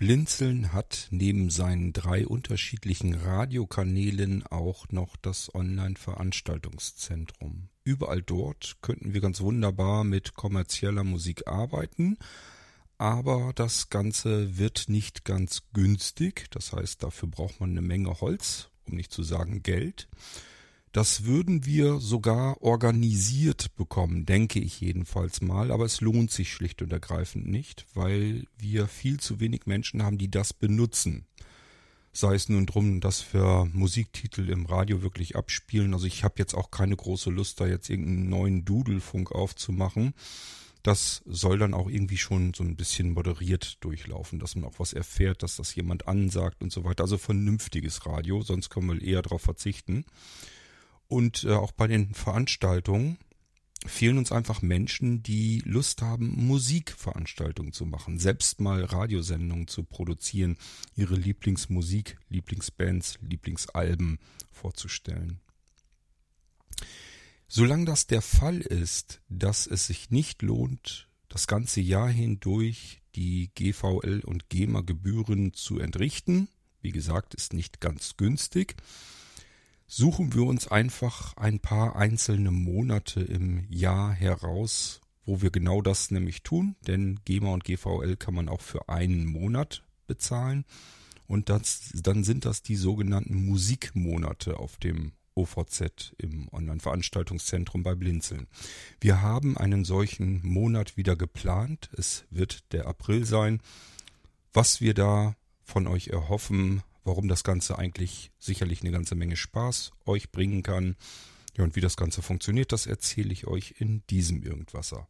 Blinzeln hat neben seinen drei unterschiedlichen Radiokanälen auch noch das Online-Veranstaltungszentrum. Überall dort könnten wir ganz wunderbar mit kommerzieller Musik arbeiten, aber das Ganze wird nicht ganz günstig. Das heißt, dafür braucht man eine Menge Holz, um nicht zu sagen Geld. Das würden wir sogar organisiert bekommen, denke ich jedenfalls mal, aber es lohnt sich schlicht und ergreifend nicht, weil wir viel zu wenig Menschen haben, die das benutzen. Sei es nun drum, dass wir Musiktitel im Radio wirklich abspielen. Also ich habe jetzt auch keine große Lust, da jetzt irgendeinen neuen Dudelfunk aufzumachen. Das soll dann auch irgendwie schon so ein bisschen moderiert durchlaufen, dass man auch was erfährt, dass das jemand ansagt und so weiter. Also vernünftiges Radio, sonst können wir eher darauf verzichten. Und äh, auch bei den Veranstaltungen fehlen uns einfach Menschen, die Lust haben, Musikveranstaltungen zu machen, selbst mal Radiosendungen zu produzieren, ihre Lieblingsmusik, Lieblingsbands, Lieblingsalben vorzustellen. Solange das der Fall ist, dass es sich nicht lohnt, das ganze Jahr hindurch die GVL und GEMA Gebühren zu entrichten, wie gesagt, ist nicht ganz günstig, suchen wir uns einfach ein paar einzelne Monate im Jahr heraus, wo wir genau das nämlich tun, denn GEMA und GVL kann man auch für einen Monat bezahlen und das, dann sind das die sogenannten Musikmonate auf dem OVZ im Online-Veranstaltungszentrum bei Blinzeln. Wir haben einen solchen Monat wieder geplant. Es wird der April sein. Was wir da von euch erhoffen, warum das Ganze eigentlich sicherlich eine ganze Menge Spaß euch bringen kann. Ja, und wie das Ganze funktioniert, das erzähle ich euch in diesem Irgendwasser.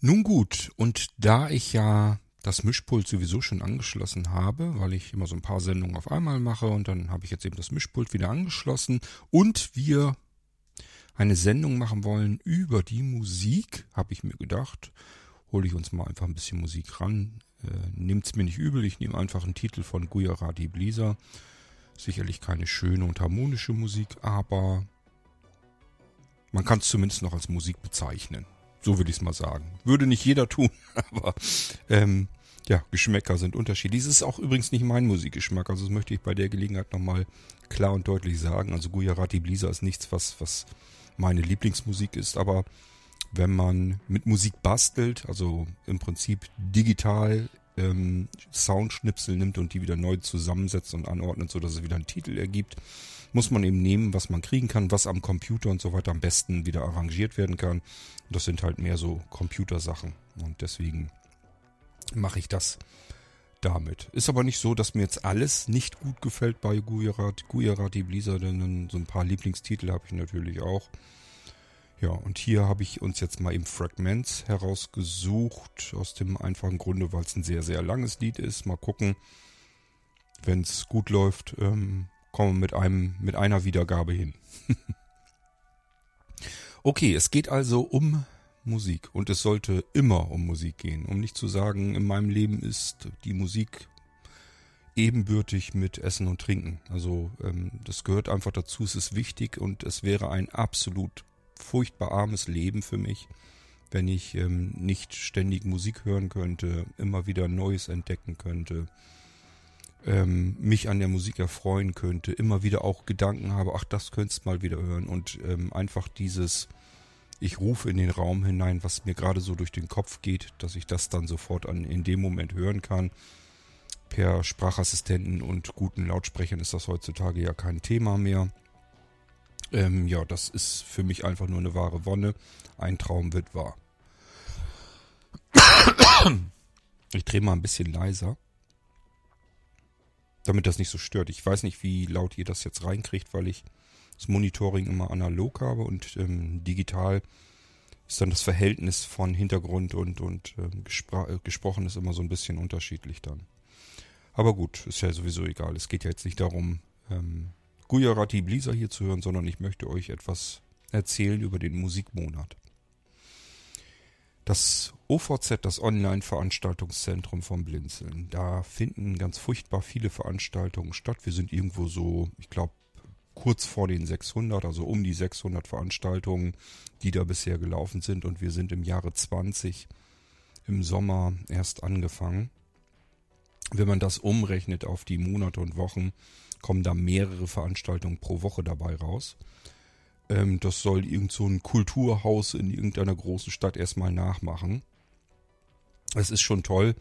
Nun gut, und da ich ja das Mischpult sowieso schon angeschlossen habe, weil ich immer so ein paar Sendungen auf einmal mache und dann habe ich jetzt eben das Mischpult wieder angeschlossen und wir eine Sendung machen wollen über die Musik, habe ich mir gedacht, hole ich uns mal einfach ein bisschen Musik ran. Äh, Nehmt's mir nicht übel, ich nehme einfach einen Titel von Gujarati Blisa. Sicherlich keine schöne und harmonische Musik, aber man kann es zumindest noch als Musik bezeichnen. So würde ich es mal sagen. Würde nicht jeder tun, aber ähm, ja, Geschmäcker sind unterschiedlich. Dies ist auch übrigens nicht mein Musikgeschmack. Also das möchte ich bei der Gelegenheit nochmal klar und deutlich sagen. Also Gujarati Blisa ist nichts, was, was meine Lieblingsmusik ist. Aber wenn man mit Musik bastelt, also im Prinzip digital ähm, Soundschnipsel nimmt und die wieder neu zusammensetzt und anordnet, sodass es wieder einen Titel ergibt, muss man eben nehmen, was man kriegen kann, was am Computer und so weiter am besten wieder arrangiert werden kann. Und das sind halt mehr so Computersachen. Und deswegen mache ich das damit. Ist aber nicht so, dass mir jetzt alles nicht gut gefällt bei Gujarati, Gujarati Blizzard, denn so ein paar Lieblingstitel habe ich natürlich auch. Ja, und hier habe ich uns jetzt mal eben Fragments herausgesucht, aus dem einfachen Grunde, weil es ein sehr, sehr langes Lied ist. Mal gucken, wenn es gut läuft, ähm, kommen wir mit, einem, mit einer Wiedergabe hin. okay, es geht also um Musik. Und es sollte immer um Musik gehen. Um nicht zu sagen, in meinem Leben ist die Musik ebenbürtig mit Essen und Trinken. Also ähm, das gehört einfach dazu, es ist wichtig und es wäre ein absolut furchtbar armes Leben für mich, wenn ich ähm, nicht ständig Musik hören könnte, immer wieder Neues entdecken könnte, ähm, mich an der Musik erfreuen könnte, immer wieder auch Gedanken habe, ach, das könntest mal wieder hören und ähm, einfach dieses ich rufe in den Raum hinein, was mir gerade so durch den Kopf geht, dass ich das dann sofort an, in dem Moment hören kann. Per Sprachassistenten und guten Lautsprechern ist das heutzutage ja kein Thema mehr. Ähm, ja, das ist für mich einfach nur eine wahre Wonne. Ein Traum wird wahr. Ich drehe mal ein bisschen leiser, damit das nicht so stört. Ich weiß nicht, wie laut ihr das jetzt reinkriegt, weil ich das Monitoring immer analog habe und ähm, digital ist dann das Verhältnis von Hintergrund und, und ähm, äh, gesprochen ist immer so ein bisschen unterschiedlich dann. Aber gut, ist ja sowieso egal. Es geht ja jetzt nicht darum, ähm, Gujarati Blisa hier zu hören, sondern ich möchte euch etwas erzählen über den Musikmonat. Das OVZ, das Online-Veranstaltungszentrum von Blinzeln, da finden ganz furchtbar viele Veranstaltungen statt. Wir sind irgendwo so, ich glaube, kurz vor den 600, also um die 600 Veranstaltungen, die da bisher gelaufen sind. Und wir sind im Jahre 20 im Sommer erst angefangen. Wenn man das umrechnet auf die Monate und Wochen, kommen da mehrere Veranstaltungen pro Woche dabei raus. Ähm, das soll irgend so ein Kulturhaus in irgendeiner großen Stadt erstmal nachmachen. Es ist schon toll,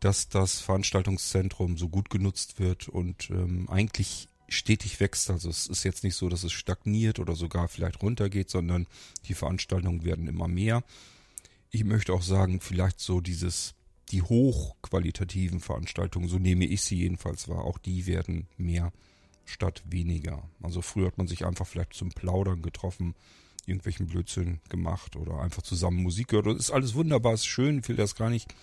dass das Veranstaltungszentrum so gut genutzt wird und ähm, eigentlich stetig wächst. Also es ist jetzt nicht so, dass es stagniert oder sogar vielleicht runtergeht, sondern die Veranstaltungen werden immer mehr. Ich möchte auch sagen, vielleicht so dieses, die hochqualitativen Veranstaltungen, so nehme ich sie jedenfalls wahr, auch die werden mehr statt weniger. Also früher hat man sich einfach vielleicht zum Plaudern getroffen, irgendwelchen Blödsinn gemacht oder einfach zusammen Musik gehört. Das ist alles wunderbar, ist schön, ich will das gar nicht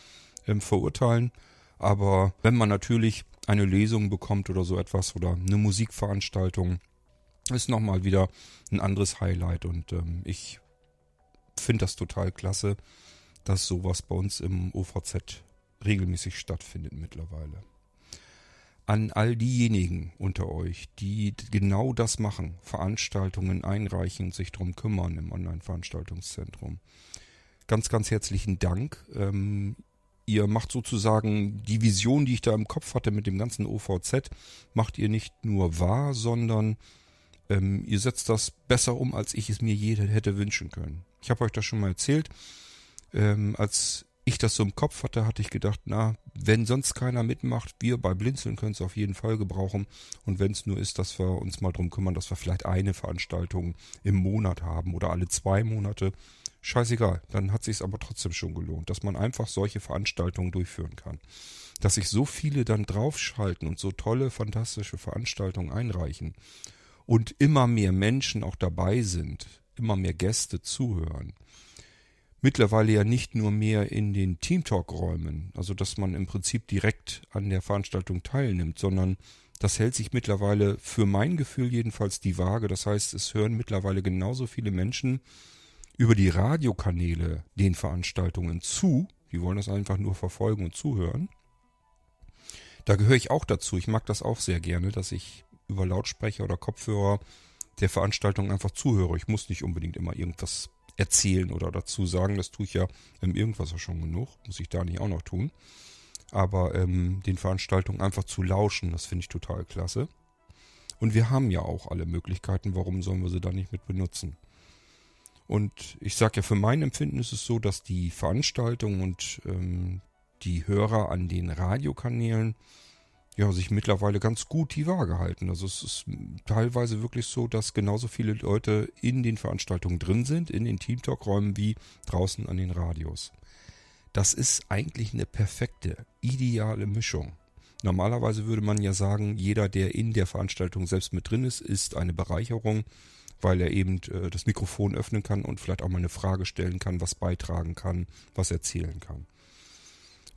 ähm, verurteilen. Aber wenn man natürlich eine Lesung bekommt oder so etwas oder eine Musikveranstaltung, ist nochmal wieder ein anderes Highlight und ähm, ich finde das total klasse, dass sowas bei uns im OVZ regelmäßig stattfindet mittlerweile an all diejenigen unter euch, die genau das machen, Veranstaltungen einreichen, sich drum kümmern im Online-Veranstaltungszentrum. Ganz, ganz herzlichen Dank. Ähm, ihr macht sozusagen die Vision, die ich da im Kopf hatte mit dem ganzen OVZ, macht ihr nicht nur wahr, sondern ähm, ihr setzt das besser um, als ich es mir je hätte wünschen können. Ich habe euch das schon mal erzählt. Ähm, als ich das so im Kopf hatte, hatte ich gedacht, na, wenn sonst keiner mitmacht, wir bei Blinzeln können es auf jeden Fall gebrauchen. Und wenn es nur ist, dass wir uns mal drum kümmern, dass wir vielleicht eine Veranstaltung im Monat haben oder alle zwei Monate. Scheißegal, dann hat sich aber trotzdem schon gelohnt, dass man einfach solche Veranstaltungen durchführen kann. Dass sich so viele dann draufschalten und so tolle, fantastische Veranstaltungen einreichen und immer mehr Menschen auch dabei sind, immer mehr Gäste zuhören mittlerweile ja nicht nur mehr in den Teamtalk-Räumen, also dass man im Prinzip direkt an der Veranstaltung teilnimmt, sondern das hält sich mittlerweile für mein Gefühl jedenfalls die Waage. Das heißt, es hören mittlerweile genauso viele Menschen über die Radiokanäle den Veranstaltungen zu. Die wollen das einfach nur verfolgen und zuhören. Da gehöre ich auch dazu. Ich mag das auch sehr gerne, dass ich über Lautsprecher oder Kopfhörer der Veranstaltung einfach zuhöre. Ich muss nicht unbedingt immer irgendwas erzählen oder dazu sagen. Das tue ich ja im Irgendwas schon genug. Muss ich da nicht auch noch tun. Aber ähm, den Veranstaltungen einfach zu lauschen, das finde ich total klasse. Und wir haben ja auch alle Möglichkeiten. Warum sollen wir sie da nicht mit benutzen? Und ich sage ja, für mein Empfinden ist es so, dass die Veranstaltungen und ähm, die Hörer an den Radiokanälen ja, sich mittlerweile ganz gut die Waage halten. Also es ist teilweise wirklich so, dass genauso viele Leute in den Veranstaltungen drin sind, in den Teamtalk-Räumen wie draußen an den Radios. Das ist eigentlich eine perfekte, ideale Mischung. Normalerweise würde man ja sagen, jeder, der in der Veranstaltung selbst mit drin ist, ist eine Bereicherung, weil er eben äh, das Mikrofon öffnen kann und vielleicht auch mal eine Frage stellen kann, was beitragen kann, was erzählen kann.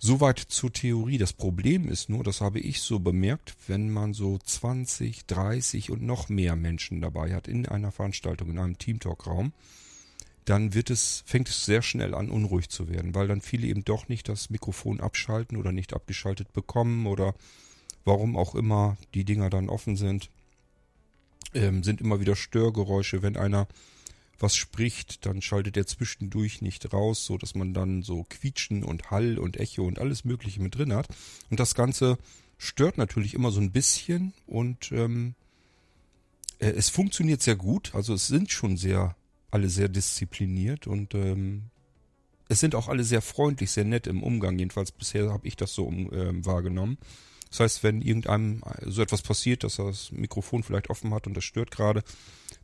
Soweit zur Theorie. Das Problem ist nur, das habe ich so bemerkt, wenn man so 20, 30 und noch mehr Menschen dabei hat in einer Veranstaltung, in einem Teamtalk-Raum, dann wird es, fängt es sehr schnell an, unruhig zu werden, weil dann viele eben doch nicht das Mikrofon abschalten oder nicht abgeschaltet bekommen oder warum auch immer die Dinger dann offen sind. Ähm, sind immer wieder Störgeräusche, wenn einer was spricht, dann schaltet er zwischendurch nicht raus, so dass man dann so Quietschen und Hall und Echo und alles Mögliche mit drin hat. Und das Ganze stört natürlich immer so ein bisschen und ähm, äh, es funktioniert sehr gut. Also es sind schon sehr alle sehr diszipliniert und ähm, es sind auch alle sehr freundlich, sehr nett im Umgang. Jedenfalls bisher habe ich das so um, ähm, wahrgenommen. Das heißt, wenn irgendeinem so etwas passiert, dass er das Mikrofon vielleicht offen hat und das stört gerade,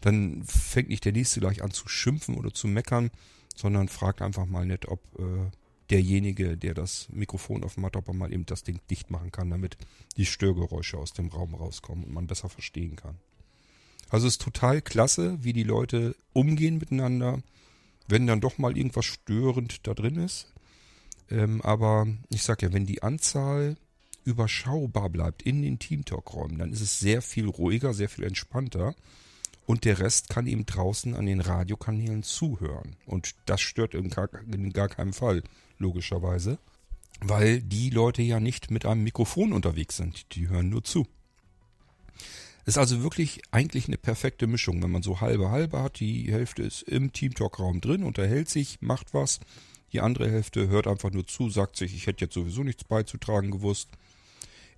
dann fängt nicht der Nächste gleich an zu schimpfen oder zu meckern, sondern fragt einfach mal nett, ob äh, derjenige, der das Mikrofon offen hat, ob er mal eben das Ding dicht machen kann, damit die Störgeräusche aus dem Raum rauskommen und man besser verstehen kann. Also es ist total klasse, wie die Leute umgehen miteinander, wenn dann doch mal irgendwas störend da drin ist. Ähm, aber ich sag ja, wenn die Anzahl überschaubar bleibt in den Teamtalk-Räumen, dann ist es sehr viel ruhiger, sehr viel entspannter. und der Rest kann eben draußen an den Radiokanälen zuhören. Und das stört in gar, in gar keinem Fall, logischerweise, weil die Leute ja nicht mit einem Mikrofon unterwegs sind, die hören nur zu. Ist also wirklich eigentlich eine perfekte Mischung, wenn man so halbe halbe hat. Die Hälfte ist im Teamtalk-Raum drin, unterhält sich, macht was. Die andere Hälfte hört einfach nur zu, sagt sich, ich hätte jetzt sowieso nichts beizutragen gewusst.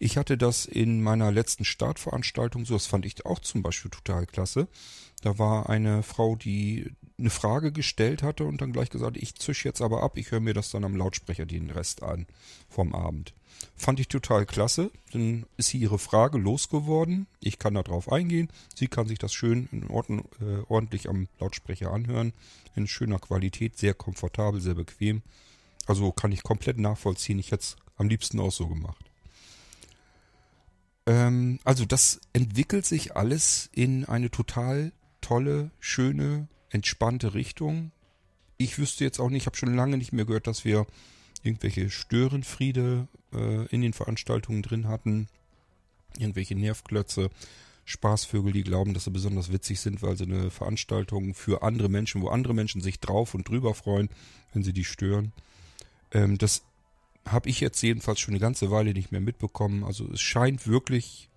Ich hatte das in meiner letzten Startveranstaltung so, das fand ich auch zum Beispiel total klasse. Da war eine Frau, die eine Frage gestellt hatte und dann gleich gesagt, ich zisch jetzt aber ab, ich höre mir das dann am Lautsprecher den Rest an vom Abend. Fand ich total klasse. Dann ist sie ihre Frage losgeworden. Ich kann da drauf eingehen. Sie kann sich das schön in Ordnung, äh, ordentlich am Lautsprecher anhören. In schöner Qualität, sehr komfortabel, sehr bequem. Also kann ich komplett nachvollziehen. Ich hätte es am liebsten auch so gemacht. Ähm, also das entwickelt sich alles in eine total tolle, schöne, entspannte Richtung. Ich wüsste jetzt auch nicht, ich habe schon lange nicht mehr gehört, dass wir irgendwelche Störenfriede äh, in den Veranstaltungen drin hatten. Irgendwelche Nervklötze, Spaßvögel, die glauben, dass sie besonders witzig sind, weil sie eine Veranstaltung für andere Menschen, wo andere Menschen sich drauf und drüber freuen, wenn sie die stören. Ähm, das habe ich jetzt jedenfalls schon eine ganze Weile nicht mehr mitbekommen. Also es scheint wirklich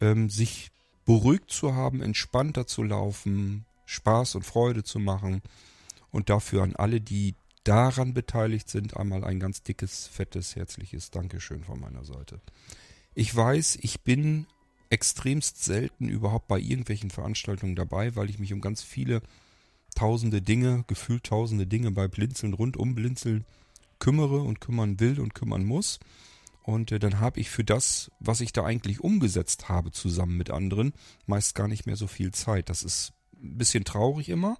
ähm, sich beruhigt zu haben, entspannter zu laufen, Spaß und Freude zu machen. Und dafür an alle, die daran beteiligt sind, einmal ein ganz dickes, fettes, herzliches Dankeschön von meiner Seite. Ich weiß, ich bin extremst selten überhaupt bei irgendwelchen Veranstaltungen dabei, weil ich mich um ganz viele tausende Dinge, gefühlt tausende Dinge bei Blinzeln, rund um Blinzeln kümmere und kümmern will und kümmern muss. Und äh, dann habe ich für das, was ich da eigentlich umgesetzt habe, zusammen mit anderen, meist gar nicht mehr so viel Zeit. Das ist ein bisschen traurig immer,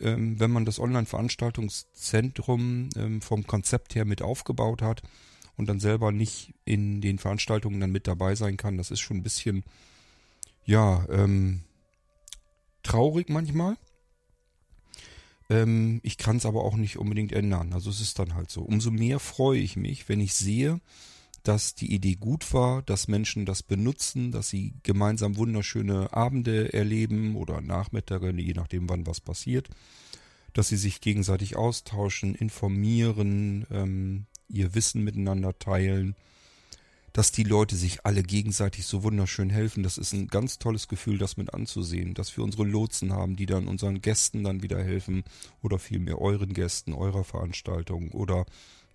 ähm, wenn man das Online-Veranstaltungszentrum ähm, vom Konzept her mit aufgebaut hat und dann selber nicht in den Veranstaltungen dann mit dabei sein kann. Das ist schon ein bisschen, ja, ähm, traurig manchmal. Ähm, ich kann es aber auch nicht unbedingt ändern. Also es ist dann halt so. Umso mehr freue ich mich, wenn ich sehe, dass die Idee gut war, dass Menschen das benutzen, dass sie gemeinsam wunderschöne Abende erleben oder Nachmittage, je nachdem wann was passiert, dass sie sich gegenseitig austauschen, informieren, ähm, ihr Wissen miteinander teilen dass die Leute sich alle gegenseitig so wunderschön helfen. Das ist ein ganz tolles Gefühl, das mit anzusehen, dass wir unsere Lotsen haben, die dann unseren Gästen dann wieder helfen oder vielmehr euren Gästen, eurer Veranstaltung oder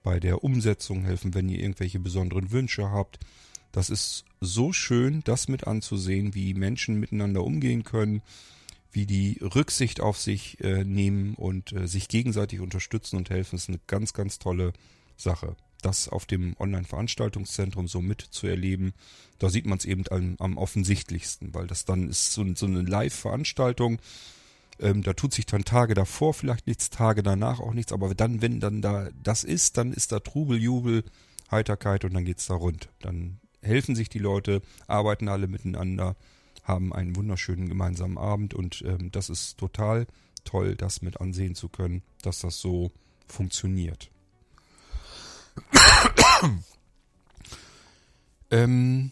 bei der Umsetzung helfen, wenn ihr irgendwelche besonderen Wünsche habt. Das ist so schön, das mit anzusehen, wie Menschen miteinander umgehen können, wie die Rücksicht auf sich äh, nehmen und äh, sich gegenseitig unterstützen und helfen. Das ist eine ganz, ganz tolle Sache das auf dem Online-Veranstaltungszentrum so mitzuerleben, da sieht man es eben am, am, offensichtlichsten, weil das dann ist so, so eine Live-Veranstaltung. Ähm, da tut sich dann Tage davor vielleicht nichts, Tage danach auch nichts, aber dann, wenn dann da das ist, dann ist da Trubel, Jubel, Heiterkeit und dann geht's da rund. Dann helfen sich die Leute, arbeiten alle miteinander, haben einen wunderschönen gemeinsamen Abend und ähm, das ist total toll, das mit ansehen zu können, dass das so funktioniert. Ähm,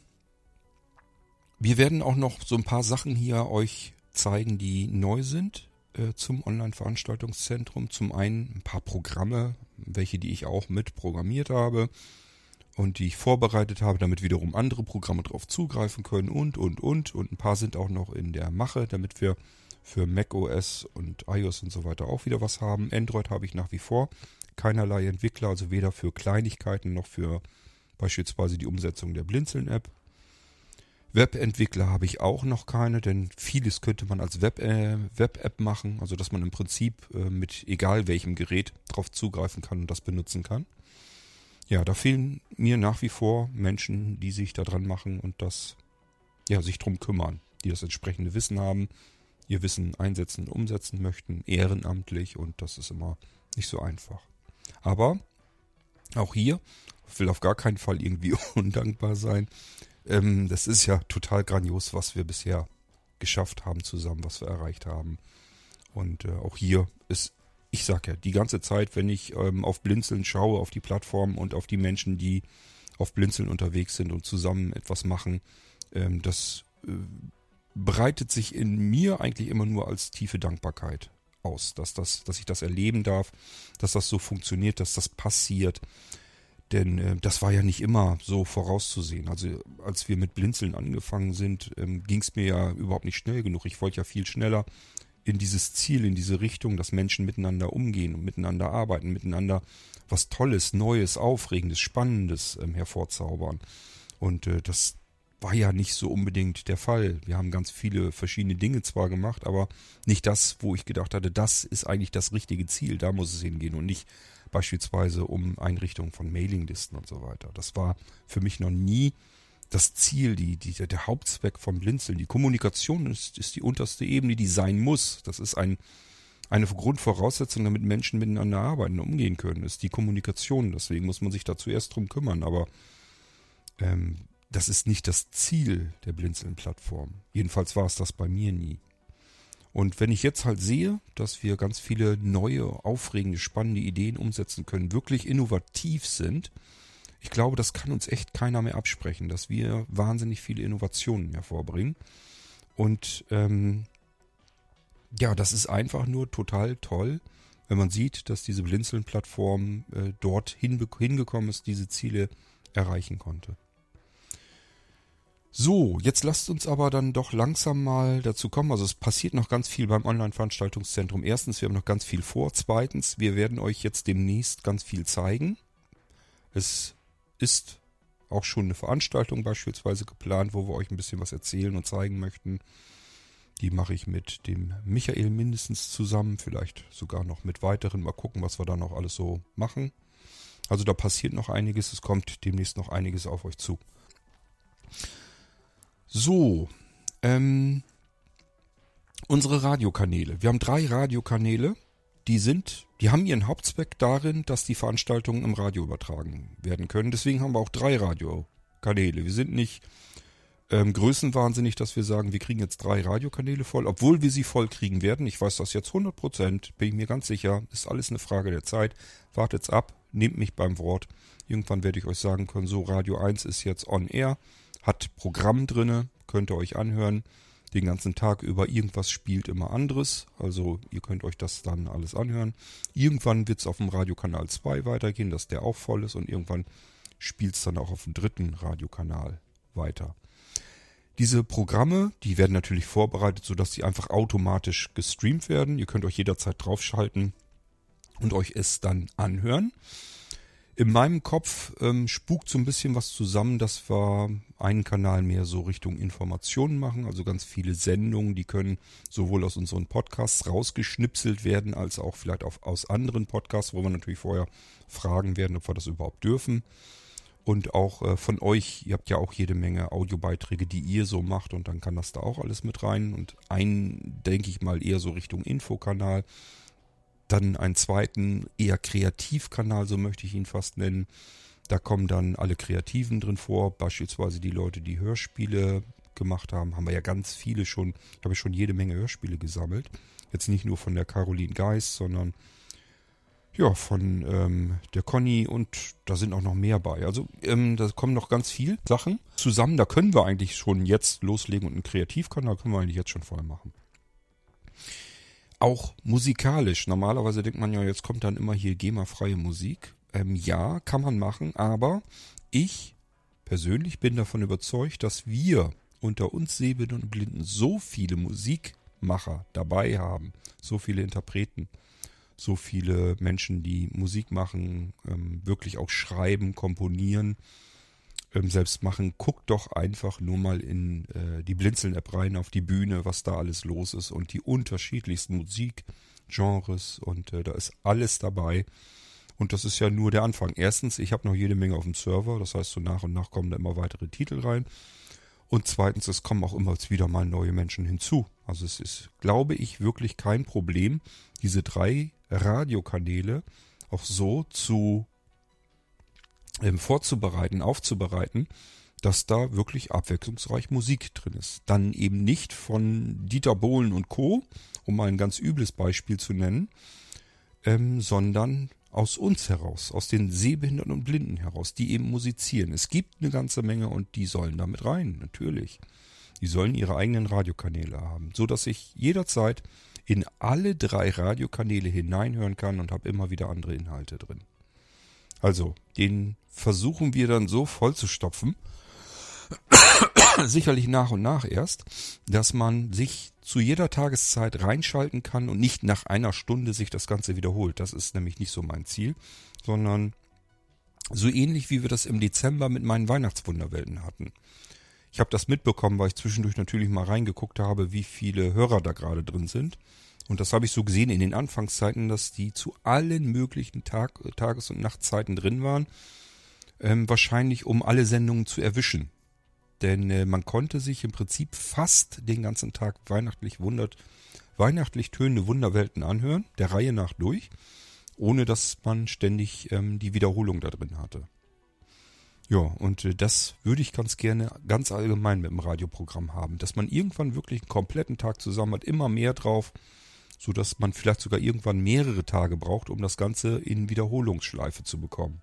wir werden auch noch so ein paar Sachen hier euch zeigen, die neu sind äh, zum Online-Veranstaltungszentrum. Zum einen ein paar Programme, welche die ich auch mit programmiert habe und die ich vorbereitet habe, damit wiederum andere Programme darauf zugreifen können und, und, und. Und ein paar sind auch noch in der Mache, damit wir für macOS und iOS und so weiter auch wieder was haben. Android habe ich nach wie vor keinerlei Entwickler, also weder für Kleinigkeiten noch für beispielsweise die Umsetzung der Blinzeln-App. Webentwickler habe ich auch noch keine, denn vieles könnte man als Web, äh, Web-App machen, also dass man im Prinzip äh, mit egal welchem Gerät drauf zugreifen kann und das benutzen kann. Ja, da fehlen mir nach wie vor Menschen, die sich daran machen und das, ja, sich drum kümmern, die das entsprechende Wissen haben, ihr Wissen einsetzen und umsetzen möchten, ehrenamtlich und das ist immer nicht so einfach. Aber auch hier will auf gar keinen Fall irgendwie undankbar sein. Ähm, das ist ja total grandios, was wir bisher geschafft haben zusammen, was wir erreicht haben. Und äh, auch hier ist, ich sag ja, die ganze Zeit, wenn ich ähm, auf Blinzeln schaue, auf die Plattform und auf die Menschen, die auf Blinzeln unterwegs sind und zusammen etwas machen, ähm, das äh, breitet sich in mir eigentlich immer nur als tiefe Dankbarkeit aus, dass, das, dass ich das erleben darf, dass das so funktioniert, dass das passiert. Denn äh, das war ja nicht immer so vorauszusehen. Also als wir mit Blinzeln angefangen sind, ähm, ging es mir ja überhaupt nicht schnell genug. Ich wollte ja viel schneller in dieses Ziel, in diese Richtung, dass Menschen miteinander umgehen und miteinander arbeiten, miteinander was Tolles, Neues, Aufregendes, Spannendes ähm, hervorzaubern. Und äh, das war ja nicht so unbedingt der Fall. Wir haben ganz viele verschiedene Dinge zwar gemacht, aber nicht das, wo ich gedacht hatte, das ist eigentlich das richtige Ziel, da muss es hingehen und nicht beispielsweise um Einrichtung von Mailinglisten und so weiter. Das war für mich noch nie das Ziel, die, die, der Hauptzweck vom Blinzeln. Die Kommunikation ist, ist die unterste Ebene, die sein muss. Das ist ein, eine Grundvoraussetzung, damit Menschen miteinander arbeiten, umgehen können, ist die Kommunikation. Deswegen muss man sich da zuerst drum kümmern. Aber ähm, das ist nicht das Ziel der Blinzeln-Plattform. Jedenfalls war es das bei mir nie. Und wenn ich jetzt halt sehe, dass wir ganz viele neue, aufregende, spannende Ideen umsetzen können, wirklich innovativ sind, ich glaube, das kann uns echt keiner mehr absprechen, dass wir wahnsinnig viele Innovationen hervorbringen. Und ähm, ja, das ist einfach nur total toll, wenn man sieht, dass diese Blinzeln-Plattform äh, dort hingekommen ist, diese Ziele erreichen konnte. So, jetzt lasst uns aber dann doch langsam mal dazu kommen. Also es passiert noch ganz viel beim Online-Veranstaltungszentrum. Erstens, wir haben noch ganz viel vor. Zweitens, wir werden euch jetzt demnächst ganz viel zeigen. Es ist auch schon eine Veranstaltung beispielsweise geplant, wo wir euch ein bisschen was erzählen und zeigen möchten. Die mache ich mit dem Michael mindestens zusammen, vielleicht sogar noch mit weiteren. Mal gucken, was wir da noch alles so machen. Also da passiert noch einiges. Es kommt demnächst noch einiges auf euch zu. So, ähm, unsere Radiokanäle. Wir haben drei Radiokanäle. Die sind, die haben ihren Hauptzweck darin, dass die Veranstaltungen im Radio übertragen werden können. Deswegen haben wir auch drei Radiokanäle. Wir sind nicht ähm, größenwahnsinnig, dass wir sagen, wir kriegen jetzt drei Radiokanäle voll, obwohl wir sie voll kriegen werden. Ich weiß das jetzt 100 Prozent, bin ich mir ganz sicher. Ist alles eine Frage der Zeit. Wartet's ab, nehmt mich beim Wort. Irgendwann werde ich euch sagen können, so Radio 1 ist jetzt on air hat Programm drinne, könnt ihr euch anhören. Den ganzen Tag über irgendwas spielt immer anderes. Also ihr könnt euch das dann alles anhören. Irgendwann wird es auf dem Radiokanal 2 weitergehen, dass der auch voll ist und irgendwann spielt es dann auch auf dem dritten Radiokanal weiter. Diese Programme, die werden natürlich vorbereitet, sodass sie einfach automatisch gestreamt werden. Ihr könnt euch jederzeit draufschalten und euch es dann anhören. In meinem Kopf ähm, spukt so ein bisschen was zusammen, dass wir einen Kanal mehr so Richtung Informationen machen, also ganz viele Sendungen, die können sowohl aus unseren Podcasts rausgeschnipselt werden, als auch vielleicht auf, aus anderen Podcasts, wo wir natürlich vorher fragen werden, ob wir das überhaupt dürfen. Und auch äh, von euch, ihr habt ja auch jede Menge Audiobeiträge, die ihr so macht und dann kann das da auch alles mit rein. Und einen, denke ich mal, eher so Richtung Infokanal dann einen zweiten, eher Kreativkanal, so möchte ich ihn fast nennen. Da kommen dann alle Kreativen drin vor, beispielsweise die Leute, die Hörspiele gemacht haben. Haben wir ja ganz viele schon, habe ich schon jede Menge Hörspiele gesammelt. Jetzt nicht nur von der Caroline Geist, sondern ja, von ähm, der Conny und da sind auch noch mehr bei. Also ähm, da kommen noch ganz viel Sachen zusammen. Da können wir eigentlich schon jetzt loslegen und einen Kreativkanal können wir eigentlich jetzt schon vorher machen. Auch musikalisch. Normalerweise denkt man ja, jetzt kommt dann immer hier GEMA-freie Musik. Ähm, ja, kann man machen, aber ich persönlich bin davon überzeugt, dass wir unter uns Sehbehinderten und Blinden so viele Musikmacher dabei haben, so viele Interpreten, so viele Menschen, die Musik machen, ähm, wirklich auch schreiben, komponieren, ähm, selbst machen, guckt doch einfach nur mal in äh, die Blinzeln-App rein auf die Bühne, was da alles los ist und die unterschiedlichsten Musikgenres und äh, da ist alles dabei. Und das ist ja nur der Anfang. Erstens, ich habe noch jede Menge auf dem Server, das heißt, so nach und nach kommen da immer weitere Titel rein. Und zweitens, es kommen auch immer wieder mal neue Menschen hinzu. Also es ist, glaube ich, wirklich kein Problem, diese drei Radiokanäle auch so zu ähm, vorzubereiten, aufzubereiten, dass da wirklich abwechslungsreich Musik drin ist. Dann eben nicht von Dieter Bohlen und Co., um mal ein ganz übles Beispiel zu nennen, ähm, sondern aus uns heraus, aus den Sehbehinderten und Blinden heraus, die eben musizieren. Es gibt eine ganze Menge und die sollen damit rein, natürlich. Die sollen ihre eigenen Radiokanäle haben, so dass ich jederzeit in alle drei Radiokanäle hineinhören kann und habe immer wieder andere Inhalte drin. Also, den versuchen wir dann so vollzustopfen, sicherlich nach und nach erst, dass man sich zu jeder Tageszeit reinschalten kann und nicht nach einer Stunde sich das Ganze wiederholt. Das ist nämlich nicht so mein Ziel, sondern so ähnlich wie wir das im Dezember mit meinen Weihnachtswunderwelten hatten. Ich habe das mitbekommen, weil ich zwischendurch natürlich mal reingeguckt habe, wie viele Hörer da gerade drin sind. Und das habe ich so gesehen in den Anfangszeiten, dass die zu allen möglichen Tag, Tages- und Nachtzeiten drin waren. Ähm, wahrscheinlich um alle Sendungen zu erwischen. Denn äh, man konnte sich im Prinzip fast den ganzen Tag weihnachtlich wundert, weihnachtlich tönende Wunderwelten anhören, der Reihe nach durch, ohne dass man ständig ähm, die Wiederholung da drin hatte. Ja, und äh, das würde ich ganz gerne ganz allgemein mit dem Radioprogramm haben, dass man irgendwann wirklich einen kompletten Tag zusammen hat, immer mehr drauf, so dass man vielleicht sogar irgendwann mehrere Tage braucht, um das Ganze in Wiederholungsschleife zu bekommen.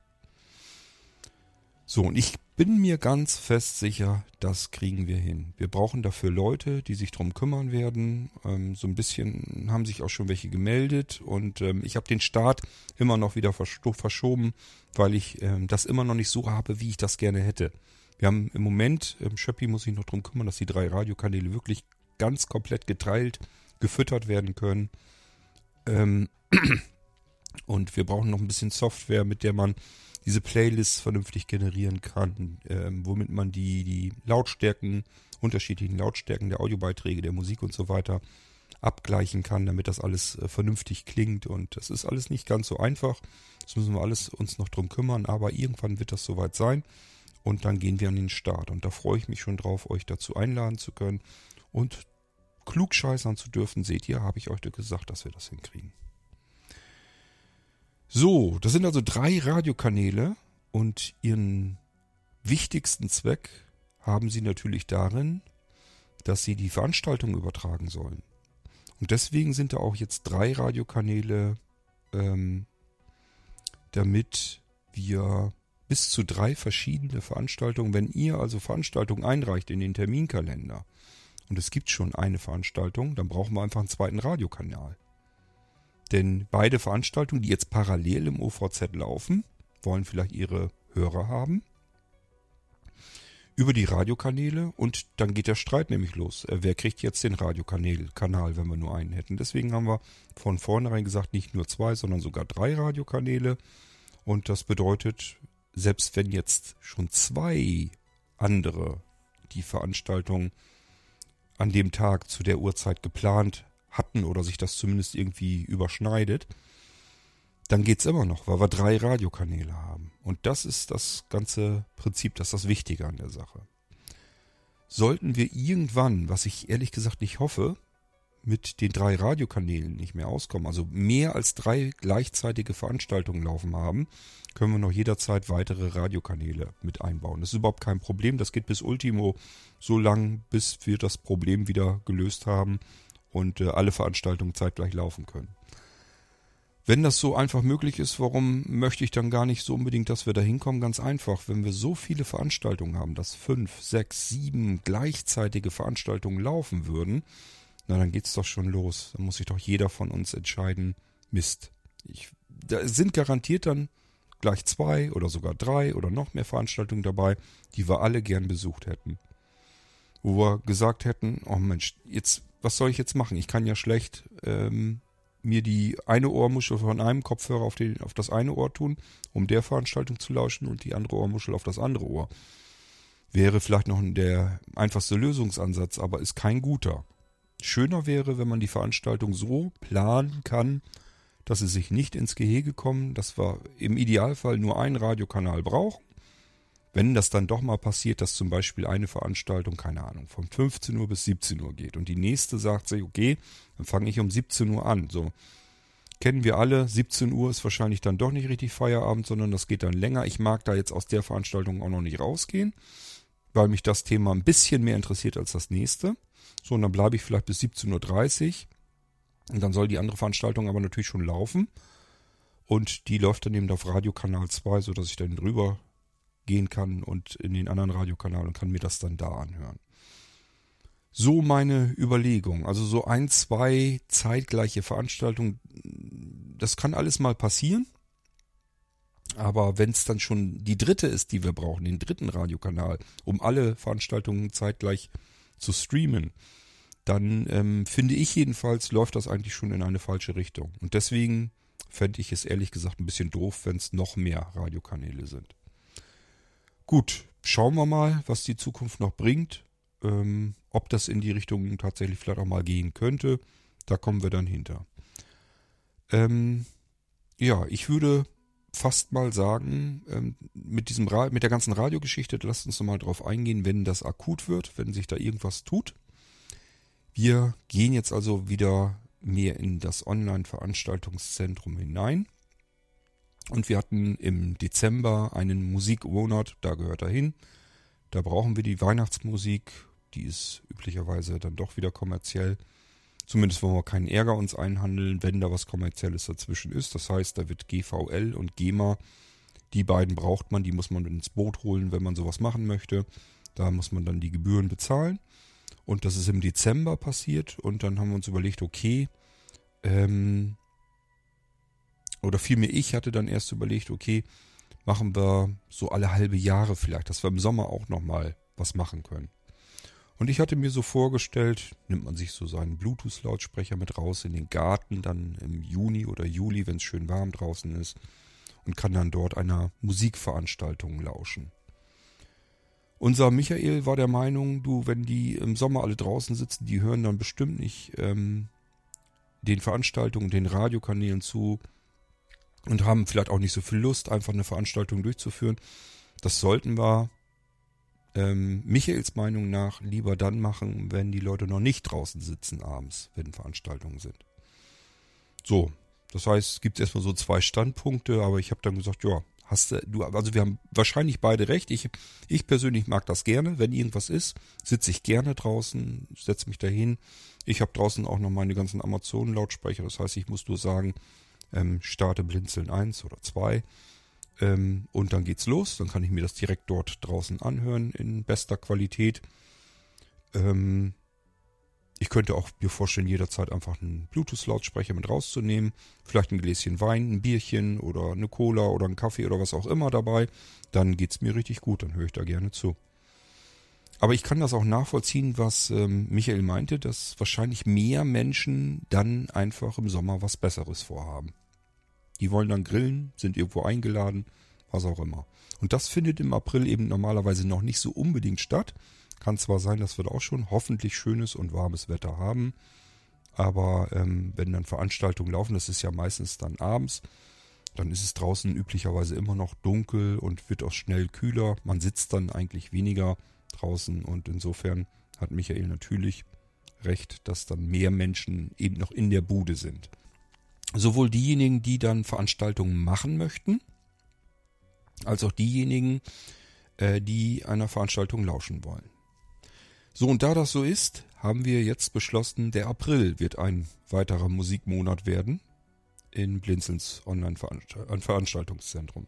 So, und ich bin mir ganz fest sicher, das kriegen wir hin. Wir brauchen dafür Leute, die sich drum kümmern werden. Ähm, so ein bisschen haben sich auch schon welche gemeldet und ähm, ich habe den Start immer noch wieder verschoben, weil ich ähm, das immer noch nicht so habe, wie ich das gerne hätte. Wir haben im Moment, ähm, Schöppi muss sich noch drum kümmern, dass die drei Radiokanäle wirklich ganz komplett geteilt, gefüttert werden können. Ähm, und wir brauchen noch ein bisschen Software, mit der man diese Playlists vernünftig generieren kann, ähm, womit man die, die Lautstärken, unterschiedlichen Lautstärken der Audiobeiträge, der Musik und so weiter abgleichen kann, damit das alles äh, vernünftig klingt. Und das ist alles nicht ganz so einfach. Das müssen wir alles uns noch drum kümmern, aber irgendwann wird das soweit sein. Und dann gehen wir an den Start. Und da freue ich mich schon drauf, euch dazu einladen zu können und klug scheißern zu dürfen. Seht ihr, habe ich euch gesagt, dass wir das hinkriegen. So, das sind also drei Radiokanäle und ihren wichtigsten Zweck haben sie natürlich darin, dass sie die Veranstaltung übertragen sollen. Und deswegen sind da auch jetzt drei Radiokanäle, ähm, damit wir bis zu drei verschiedene Veranstaltungen, wenn ihr also Veranstaltungen einreicht in den Terminkalender und es gibt schon eine Veranstaltung, dann brauchen wir einfach einen zweiten Radiokanal. Denn beide Veranstaltungen, die jetzt parallel im OVZ laufen, wollen vielleicht ihre Hörer haben. Über die Radiokanäle und dann geht der Streit nämlich los. Äh, wer kriegt jetzt den Radiokanal, wenn wir nur einen hätten? Deswegen haben wir von vornherein gesagt, nicht nur zwei, sondern sogar drei Radiokanäle. Und das bedeutet, selbst wenn jetzt schon zwei andere die Veranstaltung an dem Tag zu der Uhrzeit geplant hatten oder sich das zumindest irgendwie überschneidet, dann geht's immer noch, weil wir drei Radiokanäle haben. Und das ist das ganze Prinzip, das ist das Wichtige an der Sache. Sollten wir irgendwann, was ich ehrlich gesagt nicht hoffe, mit den drei Radiokanälen nicht mehr auskommen, also mehr als drei gleichzeitige Veranstaltungen laufen haben, können wir noch jederzeit weitere Radiokanäle mit einbauen. Das ist überhaupt kein Problem. Das geht bis Ultimo so lang, bis wir das Problem wieder gelöst haben und äh, alle Veranstaltungen zeitgleich laufen können. Wenn das so einfach möglich ist, warum möchte ich dann gar nicht so unbedingt, dass wir da hinkommen? Ganz einfach, wenn wir so viele Veranstaltungen haben, dass fünf, sechs, sieben gleichzeitige Veranstaltungen laufen würden, na dann geht's doch schon los. Dann muss sich doch jeder von uns entscheiden, Mist. Ich, da sind garantiert dann gleich zwei oder sogar drei oder noch mehr Veranstaltungen dabei, die wir alle gern besucht hätten. Wo wir gesagt hätten, oh Mensch, jetzt was soll ich jetzt machen? Ich kann ja schlecht ähm, mir die eine Ohrmuschel von einem Kopfhörer auf, den, auf das eine Ohr tun, um der Veranstaltung zu lauschen und die andere Ohrmuschel auf das andere Ohr. Wäre vielleicht noch der einfachste Lösungsansatz, aber ist kein guter. Schöner wäre, wenn man die Veranstaltung so planen kann, dass sie sich nicht ins Gehege kommen, dass wir im Idealfall nur einen Radiokanal brauchen wenn das dann doch mal passiert, dass zum Beispiel eine Veranstaltung, keine Ahnung, von 15 Uhr bis 17 Uhr geht und die nächste sagt sich, okay, dann fange ich um 17 Uhr an. So kennen wir alle, 17 Uhr ist wahrscheinlich dann doch nicht richtig Feierabend, sondern das geht dann länger. Ich mag da jetzt aus der Veranstaltung auch noch nicht rausgehen, weil mich das Thema ein bisschen mehr interessiert als das nächste. So, und dann bleibe ich vielleicht bis 17.30 Uhr. Und dann soll die andere Veranstaltung aber natürlich schon laufen. Und die läuft dann eben auf Radiokanal 2, sodass ich dann drüber gehen kann und in den anderen Radiokanal und kann mir das dann da anhören. So meine Überlegung. Also so ein, zwei zeitgleiche Veranstaltungen, das kann alles mal passieren. Aber wenn es dann schon die dritte ist, die wir brauchen, den dritten Radiokanal, um alle Veranstaltungen zeitgleich zu streamen, dann ähm, finde ich jedenfalls, läuft das eigentlich schon in eine falsche Richtung. Und deswegen fände ich es ehrlich gesagt ein bisschen doof, wenn es noch mehr Radiokanäle sind. Gut, schauen wir mal, was die Zukunft noch bringt. Ähm, ob das in die Richtung tatsächlich vielleicht auch mal gehen könnte, da kommen wir dann hinter. Ähm, ja, ich würde fast mal sagen, ähm, mit diesem mit der ganzen Radiogeschichte, lasst uns nochmal drauf eingehen, wenn das akut wird, wenn sich da irgendwas tut. Wir gehen jetzt also wieder mehr in das Online-Veranstaltungszentrum hinein. Und wir hatten im Dezember einen Musikmonat, da gehört er hin. Da brauchen wir die Weihnachtsmusik, die ist üblicherweise dann doch wieder kommerziell. Zumindest wollen wir keinen Ärger uns einhandeln, wenn da was Kommerzielles dazwischen ist. Das heißt, da wird GVL und GEMA, die beiden braucht man, die muss man ins Boot holen, wenn man sowas machen möchte. Da muss man dann die Gebühren bezahlen. Und das ist im Dezember passiert und dann haben wir uns überlegt, okay, ähm, oder vielmehr ich hatte dann erst überlegt, okay, machen wir so alle halbe Jahre vielleicht, dass wir im Sommer auch nochmal was machen können. Und ich hatte mir so vorgestellt, nimmt man sich so seinen Bluetooth-Lautsprecher mit raus in den Garten, dann im Juni oder Juli, wenn es schön warm draußen ist, und kann dann dort einer Musikveranstaltung lauschen. Unser Michael war der Meinung, du, wenn die im Sommer alle draußen sitzen, die hören dann bestimmt nicht ähm, den Veranstaltungen, den Radiokanälen zu und haben vielleicht auch nicht so viel Lust, einfach eine Veranstaltung durchzuführen. Das sollten wir ähm, Michaels Meinung nach lieber dann machen, wenn die Leute noch nicht draußen sitzen abends, wenn Veranstaltungen sind. So, das heißt, es gibt erstmal so zwei Standpunkte, aber ich habe dann gesagt, ja, hast du, also wir haben wahrscheinlich beide recht. Ich, ich persönlich mag das gerne, wenn irgendwas ist, sitze ich gerne draußen, setze mich dahin. Ich habe draußen auch noch meine ganzen Amazon-Lautsprecher, das heißt, ich muss nur sagen, ähm, starte Blinzeln 1 oder 2 ähm, und dann geht's los. Dann kann ich mir das direkt dort draußen anhören in bester Qualität. Ähm, ich könnte auch mir vorstellen, jederzeit einfach einen Bluetooth-Lautsprecher mit rauszunehmen. Vielleicht ein Gläschen Wein, ein Bierchen oder eine Cola oder einen Kaffee oder was auch immer dabei. Dann geht's mir richtig gut, dann höre ich da gerne zu. Aber ich kann das auch nachvollziehen, was ähm, Michael meinte, dass wahrscheinlich mehr Menschen dann einfach im Sommer was Besseres vorhaben. Die wollen dann grillen, sind irgendwo eingeladen, was auch immer. Und das findet im April eben normalerweise noch nicht so unbedingt statt. Kann zwar sein, dass wir da auch schon hoffentlich schönes und warmes Wetter haben, aber ähm, wenn dann Veranstaltungen laufen, das ist ja meistens dann abends, dann ist es draußen üblicherweise immer noch dunkel und wird auch schnell kühler. Man sitzt dann eigentlich weniger draußen und insofern hat Michael natürlich recht, dass dann mehr Menschen eben noch in der Bude sind sowohl diejenigen, die dann Veranstaltungen machen möchten, als auch diejenigen, äh, die einer Veranstaltung lauschen wollen. So, und da das so ist, haben wir jetzt beschlossen, der April wird ein weiterer Musikmonat werden in Blinzens Online-Veranstaltungszentrum.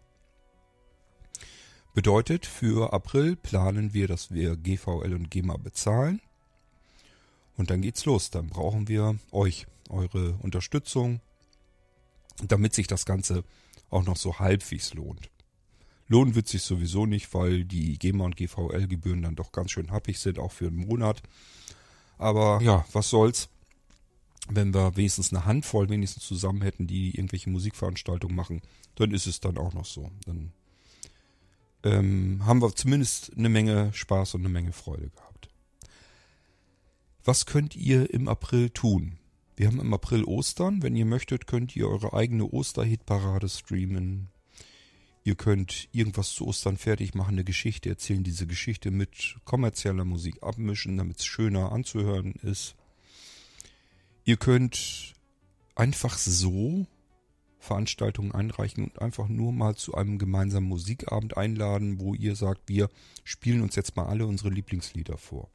Bedeutet, für April planen wir, dass wir GVL und GEMA bezahlen. Und dann geht's los. Dann brauchen wir euch, eure Unterstützung, damit sich das Ganze auch noch so halbwegs lohnt. Lohnen wird sich sowieso nicht, weil die GEMA und GVL-Gebühren dann doch ganz schön happig sind, auch für einen Monat. Aber ja, was soll's, wenn wir wenigstens eine Handvoll wenigstens zusammen hätten, die irgendwelche Musikveranstaltungen machen, dann ist es dann auch noch so. Dann ähm, haben wir zumindest eine Menge Spaß und eine Menge Freude gehabt. Was könnt ihr im April tun? Wir haben im April Ostern. Wenn ihr möchtet, könnt ihr eure eigene Osterhitparade streamen. Ihr könnt irgendwas zu Ostern fertig machen, eine Geschichte erzählen, diese Geschichte mit kommerzieller Musik abmischen, damit es schöner anzuhören ist. Ihr könnt einfach so Veranstaltungen einreichen und einfach nur mal zu einem gemeinsamen Musikabend einladen, wo ihr sagt, wir spielen uns jetzt mal alle unsere Lieblingslieder vor.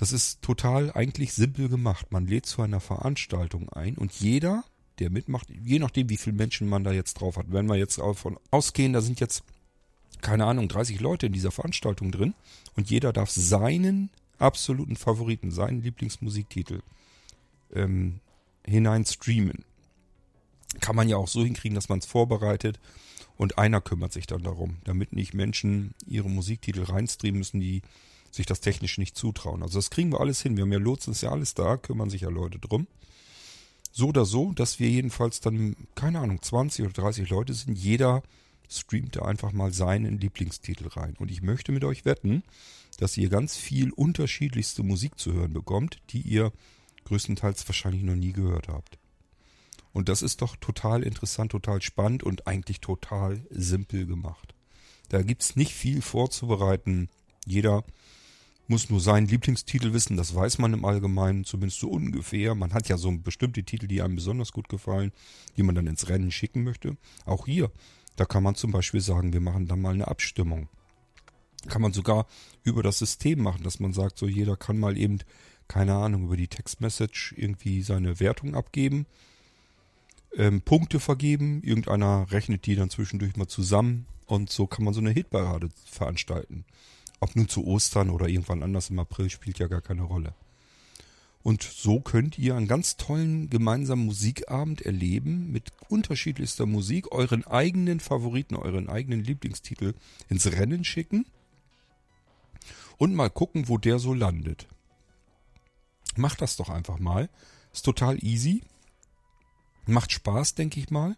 Das ist total eigentlich simpel gemacht. Man lädt zu einer Veranstaltung ein und jeder, der mitmacht, je nachdem, wie viele Menschen man da jetzt drauf hat, wenn wir jetzt davon ausgehen, da sind jetzt, keine Ahnung, 30 Leute in dieser Veranstaltung drin und jeder darf seinen absoluten Favoriten, seinen Lieblingsmusiktitel ähm, hinein streamen. Kann man ja auch so hinkriegen, dass man es vorbereitet und einer kümmert sich dann darum, damit nicht Menschen ihre Musiktitel reinstreamen müssen, die sich das technisch nicht zutrauen. Also das kriegen wir alles hin. Wir haben ja Lotsen, ist ja alles da, kümmern sich ja Leute drum. So oder so, dass wir jedenfalls dann, keine Ahnung, 20 oder 30 Leute sind. Jeder streamt da einfach mal seinen Lieblingstitel rein. Und ich möchte mit euch wetten, dass ihr ganz viel unterschiedlichste Musik zu hören bekommt, die ihr größtenteils wahrscheinlich noch nie gehört habt. Und das ist doch total interessant, total spannend und eigentlich total simpel gemacht. Da gibt's nicht viel vorzubereiten. Jeder muss nur seinen Lieblingstitel wissen, das weiß man im Allgemeinen, zumindest so ungefähr. Man hat ja so bestimmte Titel, die einem besonders gut gefallen, die man dann ins Rennen schicken möchte. Auch hier, da kann man zum Beispiel sagen, wir machen dann mal eine Abstimmung. Kann man sogar über das System machen, dass man sagt, so jeder kann mal eben, keine Ahnung, über die Textmessage irgendwie seine Wertung abgeben, ähm, Punkte vergeben, irgendeiner rechnet die dann zwischendurch mal zusammen und so kann man so eine Hitparade veranstalten. Ob nun zu Ostern oder irgendwann anders im April spielt ja gar keine Rolle. Und so könnt ihr einen ganz tollen gemeinsamen Musikabend erleben mit unterschiedlichster Musik, euren eigenen Favoriten, euren eigenen Lieblingstitel ins Rennen schicken und mal gucken, wo der so landet. Macht das doch einfach mal. Ist total easy. Macht Spaß, denke ich mal.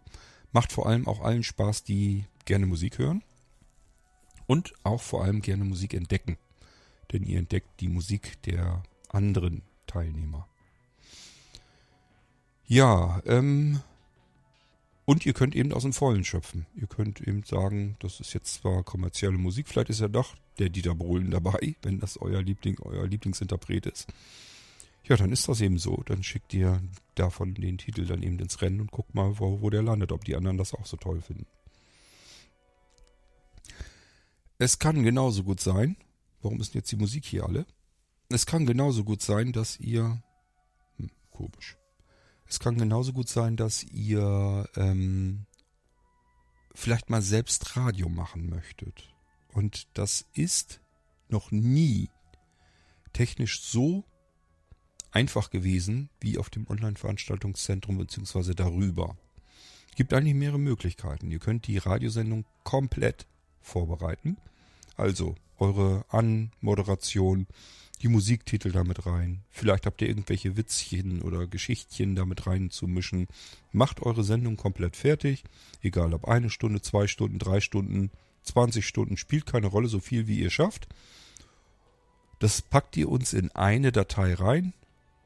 Macht vor allem auch allen Spaß, die gerne Musik hören und auch vor allem gerne Musik entdecken. Denn ihr entdeckt die Musik der anderen Teilnehmer. Ja, ähm, und ihr könnt eben aus dem Vollen schöpfen. Ihr könnt eben sagen, das ist jetzt zwar kommerzielle Musik, vielleicht ist ja doch der Dieter Bohlen dabei, wenn das euer Liebling, euer Lieblingsinterpret ist. Ja, dann ist das eben so. Dann schickt ihr davon den Titel dann eben ins Rennen und guckt mal, wo, wo der landet, ob die anderen das auch so toll finden. Es kann genauso gut sein, warum ist denn jetzt die Musik hier alle? Es kann genauso gut sein, dass ihr, hm, komisch. Es kann genauso gut sein, dass ihr ähm, vielleicht mal selbst Radio machen möchtet. Und das ist noch nie technisch so einfach gewesen wie auf dem Online-Veranstaltungszentrum bzw. darüber. Es gibt eigentlich mehrere Möglichkeiten. Ihr könnt die Radiosendung komplett vorbereiten. Also eure Anmoderation, die Musiktitel damit rein. Vielleicht habt ihr irgendwelche Witzchen oder Geschichtchen damit rein zu mischen. Macht eure Sendung komplett fertig. Egal ob eine Stunde, zwei Stunden, drei Stunden, 20 Stunden, spielt keine Rolle, so viel wie ihr schafft. Das packt ihr uns in eine Datei rein.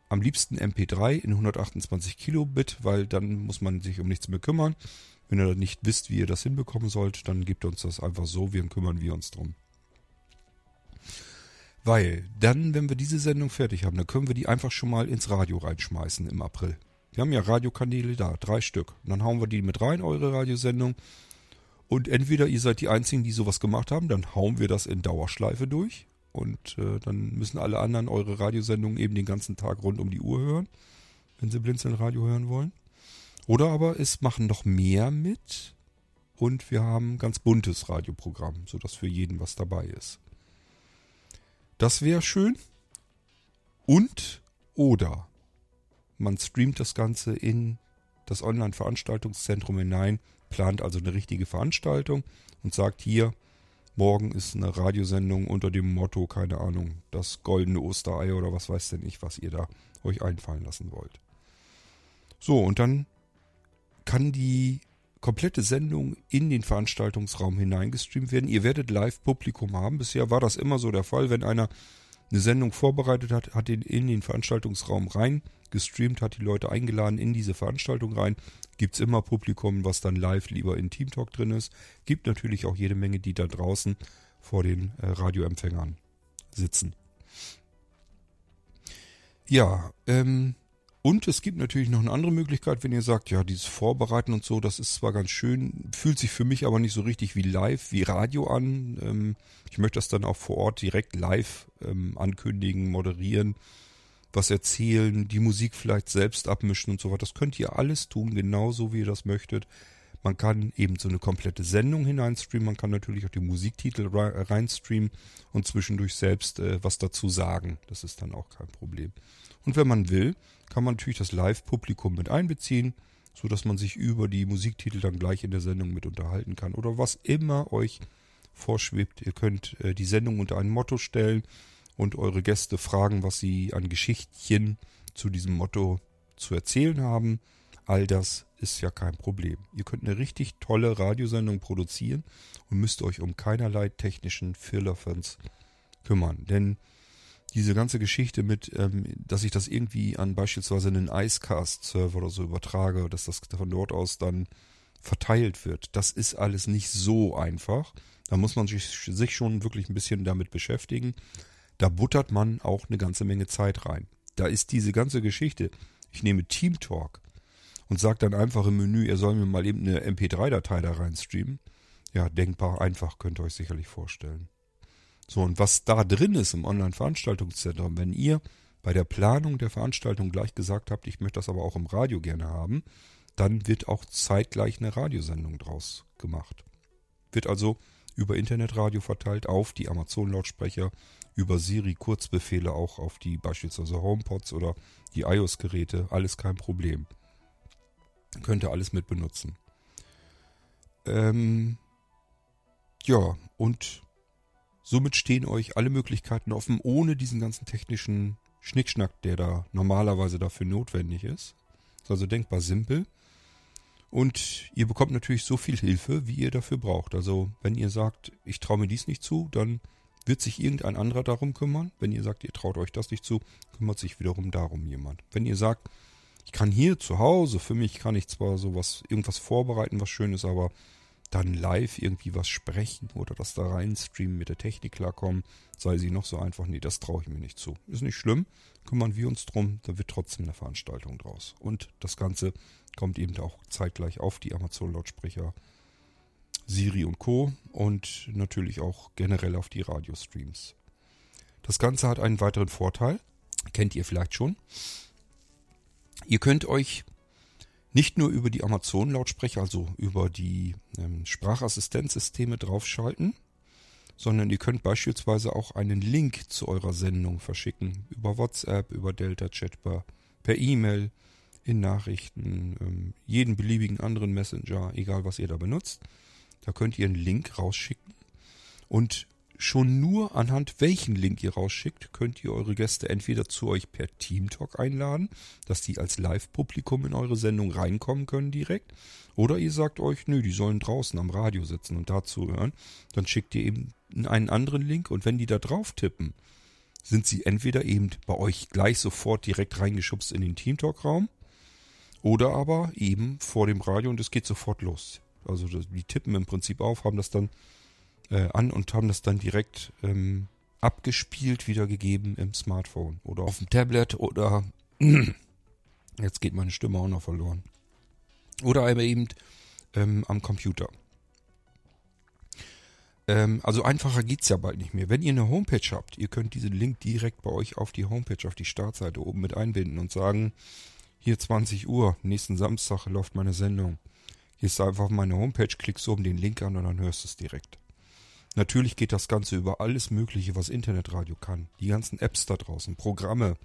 Am liebsten MP3 in 128 Kilobit, weil dann muss man sich um nichts mehr kümmern. Wenn ihr nicht wisst, wie ihr das hinbekommen sollt, dann gebt uns das einfach so, wir kümmern wir uns drum. Weil dann, wenn wir diese Sendung fertig haben, dann können wir die einfach schon mal ins Radio reinschmeißen im April. Wir haben ja Radiokanäle da, drei Stück. Und dann hauen wir die mit rein, eure Radiosendung. Und entweder ihr seid die Einzigen, die sowas gemacht haben, dann hauen wir das in Dauerschleife durch. Und äh, dann müssen alle anderen eure Radiosendungen eben den ganzen Tag rund um die Uhr hören, wenn sie Blinzeln Radio hören wollen. Oder aber es machen noch mehr mit und wir haben ein ganz buntes Radioprogramm, sodass für jeden was dabei ist. Das wäre schön. Und oder man streamt das Ganze in das Online-Veranstaltungszentrum hinein, plant also eine richtige Veranstaltung und sagt hier, morgen ist eine Radiosendung unter dem Motto, keine Ahnung, das goldene Osterei oder was weiß denn ich, was ihr da euch einfallen lassen wollt. So, und dann kann die komplette Sendung in den Veranstaltungsraum hineingestreamt werden. Ihr werdet Live-Publikum haben. Bisher war das immer so der Fall, wenn einer eine Sendung vorbereitet hat, hat ihn in den Veranstaltungsraum rein gestreamt, hat die Leute eingeladen in diese Veranstaltung rein. Gibt es immer Publikum, was dann live lieber in Teamtalk drin ist. Gibt natürlich auch jede Menge, die da draußen vor den äh, Radioempfängern sitzen. Ja, ähm, und es gibt natürlich noch eine andere Möglichkeit, wenn ihr sagt, ja, dieses Vorbereiten und so, das ist zwar ganz schön, fühlt sich für mich aber nicht so richtig wie live, wie Radio an. Ähm, ich möchte das dann auch vor Ort direkt live ähm, ankündigen, moderieren, was erzählen, die Musik vielleicht selbst abmischen und so weiter. Das könnt ihr alles tun, genauso wie ihr das möchtet. Man kann eben so eine komplette Sendung hineinstreamen. Man kann natürlich auch die Musiktitel reinstreamen und zwischendurch selbst äh, was dazu sagen. Das ist dann auch kein Problem. Und wenn man will, kann man natürlich das Live-Publikum mit einbeziehen, so dass man sich über die Musiktitel dann gleich in der Sendung mit unterhalten kann oder was immer euch vorschwebt. Ihr könnt äh, die Sendung unter ein Motto stellen und eure Gäste fragen, was sie an Geschichtchen zu diesem Motto zu erzählen haben. All das ist ja kein Problem. Ihr könnt eine richtig tolle Radiosendung produzieren und müsst euch um keinerlei technischen Firlefanz kümmern. Denn diese ganze Geschichte mit, ähm, dass ich das irgendwie an beispielsweise einen Icecast-Server oder so übertrage, dass das von dort aus dann verteilt wird, das ist alles nicht so einfach. Da muss man sich, sich schon wirklich ein bisschen damit beschäftigen. Da buttert man auch eine ganze Menge Zeit rein. Da ist diese ganze Geschichte. Ich nehme Team Talk und sage dann einfach im Menü, er soll mir mal eben eine MP3-Datei da reinstreamen. Ja, denkbar einfach, könnt ihr euch sicherlich vorstellen. So, und was da drin ist im Online-Veranstaltungszentrum, wenn ihr bei der Planung der Veranstaltung gleich gesagt habt, ich möchte das aber auch im Radio gerne haben, dann wird auch zeitgleich eine Radiosendung draus gemacht. Wird also über Internetradio verteilt auf die Amazon-Lautsprecher, über Siri Kurzbefehle auch auf die beispielsweise HomePods oder die iOS-Geräte, alles kein Problem. Könnt ihr alles mit benutzen. Ähm, ja, und Somit stehen euch alle Möglichkeiten offen, ohne diesen ganzen technischen Schnickschnack, der da normalerweise dafür notwendig ist. Ist also denkbar simpel. Und ihr bekommt natürlich so viel Hilfe, wie ihr dafür braucht. Also wenn ihr sagt, ich traue mir dies nicht zu, dann wird sich irgendein anderer darum kümmern. Wenn ihr sagt, ihr traut euch das nicht zu, kümmert sich wiederum darum jemand. Wenn ihr sagt, ich kann hier zu Hause, für mich kann ich zwar sowas, irgendwas vorbereiten, was schön ist, aber dann live irgendwie was sprechen oder das da reinstreamen, mit der Technik klarkommen, sei sie noch so einfach. Nee, das traue ich mir nicht zu. Ist nicht schlimm, kümmern wir uns drum, da wird trotzdem eine Veranstaltung draus. Und das Ganze kommt eben auch zeitgleich auf die Amazon-Lautsprecher Siri und Co. und natürlich auch generell auf die Radiostreams. Das Ganze hat einen weiteren Vorteil, kennt ihr vielleicht schon. Ihr könnt euch nicht nur über die Amazon-Lautsprecher, also über die ähm, Sprachassistenzsysteme draufschalten, sondern ihr könnt beispielsweise auch einen Link zu eurer Sendung verschicken. Über WhatsApp, über Delta Chat, per E-Mail, in Nachrichten, ähm, jeden beliebigen anderen Messenger, egal was ihr da benutzt. Da könnt ihr einen Link rausschicken und Schon nur anhand welchen Link ihr rausschickt, könnt ihr eure Gäste entweder zu euch per Teamtalk einladen, dass die als Live-Publikum in eure Sendung reinkommen können direkt, oder ihr sagt euch, nö, die sollen draußen am Radio sitzen und dazu hören, dann schickt ihr eben einen anderen Link und wenn die da drauf tippen, sind sie entweder eben bei euch gleich sofort direkt reingeschubst in den Teamtalk-Raum oder aber eben vor dem Radio und es geht sofort los. Also die tippen im Prinzip auf, haben das dann äh, an und haben das dann direkt ähm, abgespielt, wiedergegeben im Smartphone oder auf dem Tablet oder jetzt geht meine Stimme auch noch verloren. Oder eben ähm, am Computer. Ähm, also einfacher geht es ja bald nicht mehr. Wenn ihr eine Homepage habt, ihr könnt diesen Link direkt bei euch auf die Homepage, auf die Startseite oben mit einbinden und sagen, hier 20 Uhr, nächsten Samstag läuft meine Sendung. Gehst einfach auf meine Homepage, klickst oben den Link an und dann hörst du es direkt. Natürlich geht das Ganze über alles Mögliche, was Internetradio kann. Die ganzen Apps da draußen, Programme,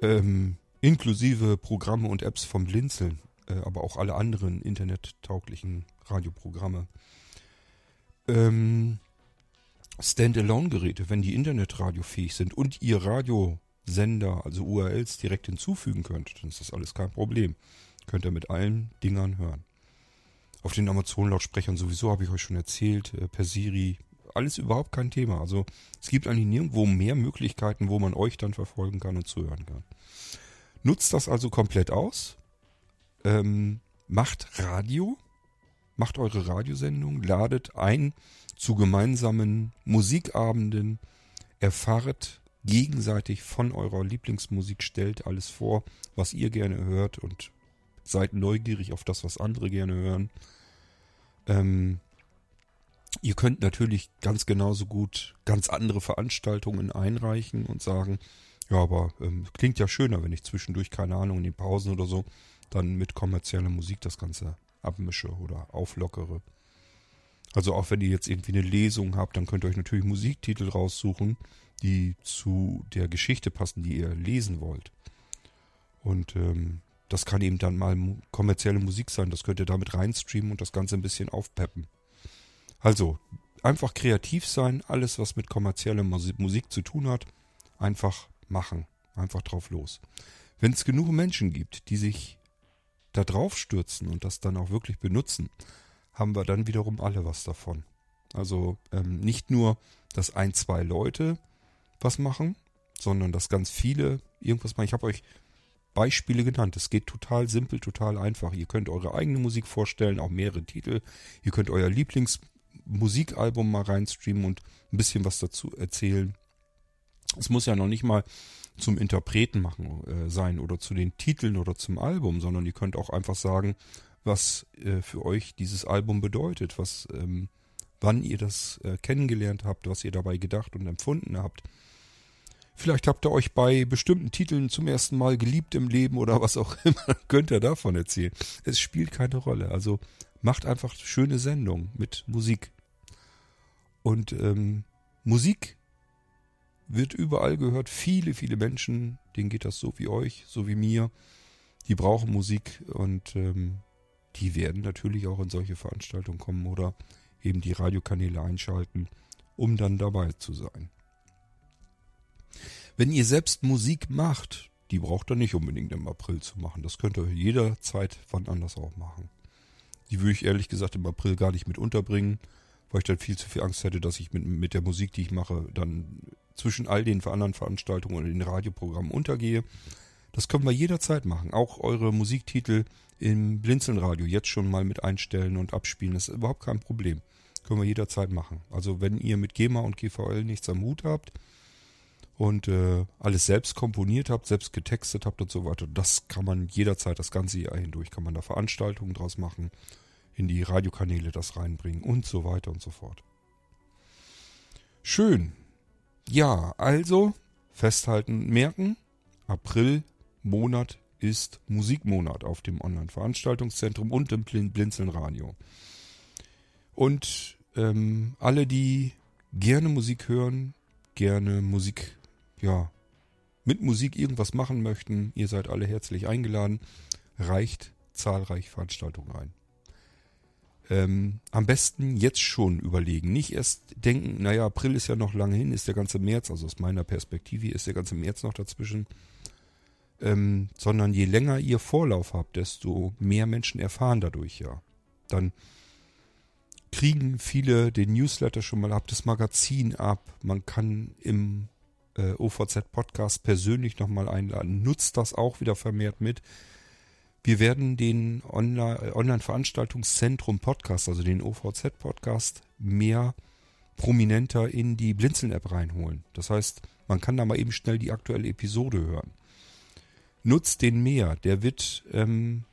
ähm, inklusive Programme und Apps vom Blinzeln, äh, aber auch alle anderen internettauglichen Radioprogramme. Ähm, Standalone-Geräte, wenn die internetradiofähig sind und ihr Radiosender, also URLs direkt hinzufügen könnt, dann ist das alles kein Problem. Könnt ihr mit allen Dingern hören. Auf den Amazon-Lautsprechern sowieso habe ich euch schon erzählt, äh, per Siri, alles überhaupt kein Thema. Also es gibt eigentlich nirgendwo mehr Möglichkeiten, wo man euch dann verfolgen kann und zuhören kann. Nutzt das also komplett aus. Ähm, macht Radio, macht eure Radiosendung, ladet ein zu gemeinsamen Musikabenden, erfahrt gegenseitig von eurer Lieblingsmusik, stellt alles vor, was ihr gerne hört und seid neugierig auf das, was andere gerne hören. Ähm, ihr könnt natürlich ganz genauso gut ganz andere Veranstaltungen einreichen und sagen, ja, aber ähm, klingt ja schöner, wenn ich zwischendurch, keine Ahnung, in den Pausen oder so, dann mit kommerzieller Musik das Ganze abmische oder auflockere. Also auch wenn ihr jetzt irgendwie eine Lesung habt, dann könnt ihr euch natürlich Musiktitel raussuchen, die zu der Geschichte passen, die ihr lesen wollt. Und ähm, das kann eben dann mal kommerzielle Musik sein. Das könnt ihr damit reinstreamen und das Ganze ein bisschen aufpeppen. Also, einfach kreativ sein. Alles, was mit kommerzieller Musik zu tun hat, einfach machen. Einfach drauf los. Wenn es genug Menschen gibt, die sich da drauf stürzen und das dann auch wirklich benutzen, haben wir dann wiederum alle was davon. Also ähm, nicht nur, dass ein, zwei Leute was machen, sondern dass ganz viele irgendwas machen. Ich habe euch Beispiele genannt. Es geht total simpel, total einfach. Ihr könnt eure eigene Musik vorstellen, auch mehrere Titel. Ihr könnt euer Lieblingsmusikalbum mal reinstreamen und ein bisschen was dazu erzählen. Es muss ja noch nicht mal zum Interpreten machen äh, sein oder zu den Titeln oder zum Album, sondern ihr könnt auch einfach sagen, was äh, für euch dieses Album bedeutet, was, ähm, wann ihr das äh, kennengelernt habt, was ihr dabei gedacht und empfunden habt. Vielleicht habt ihr euch bei bestimmten Titeln zum ersten Mal geliebt im Leben oder was auch immer. Könnt ihr davon erzählen. Es spielt keine Rolle. Also macht einfach schöne Sendungen mit Musik. Und ähm, Musik wird überall gehört. Viele, viele Menschen, denen geht das so wie euch, so wie mir. Die brauchen Musik und ähm, die werden natürlich auch in solche Veranstaltungen kommen oder eben die Radiokanäle einschalten, um dann dabei zu sein. Wenn ihr selbst Musik macht, die braucht ihr nicht unbedingt im April zu machen. Das könnt ihr jederzeit wann anders auch machen. Die würde ich ehrlich gesagt im April gar nicht mit unterbringen, weil ich dann viel zu viel Angst hätte, dass ich mit, mit der Musik, die ich mache, dann zwischen all den anderen Veranstaltungen oder den Radioprogrammen untergehe. Das können wir jederzeit machen. Auch eure Musiktitel im Blinzelnradio jetzt schon mal mit einstellen und abspielen. Das ist überhaupt kein Problem. Können wir jederzeit machen. Also wenn ihr mit GEMA und GVL nichts am Hut habt, und äh, alles selbst komponiert habt, selbst getextet habt und so weiter. Das kann man jederzeit, das ganze Jahr hindurch, kann man da Veranstaltungen draus machen, in die Radiokanäle das reinbringen und so weiter und so fort. Schön. Ja, also festhalten, merken, April Monat ist Musikmonat auf dem Online-Veranstaltungszentrum und im Blinzeln Radio. Und ähm, alle, die gerne Musik hören, gerne Musik ja, mit Musik irgendwas machen möchten, ihr seid alle herzlich eingeladen. Reicht zahlreich Veranstaltungen ein. Ähm, am besten jetzt schon überlegen. Nicht erst denken, naja, April ist ja noch lange hin, ist der ganze März, also aus meiner Perspektive ist der ganze März noch dazwischen. Ähm, sondern je länger ihr Vorlauf habt, desto mehr Menschen erfahren dadurch ja. Dann kriegen viele den Newsletter schon mal ab, das Magazin ab. Man kann im äh, OVZ-Podcast persönlich nochmal einladen. Nutzt das auch wieder vermehrt mit. Wir werden den äh, Online-Veranstaltungszentrum Podcast, also den OVZ-Podcast, mehr prominenter in die Blinzeln-App reinholen. Das heißt, man kann da mal eben schnell die aktuelle Episode hören. Nutzt den mehr. Der wird ähm,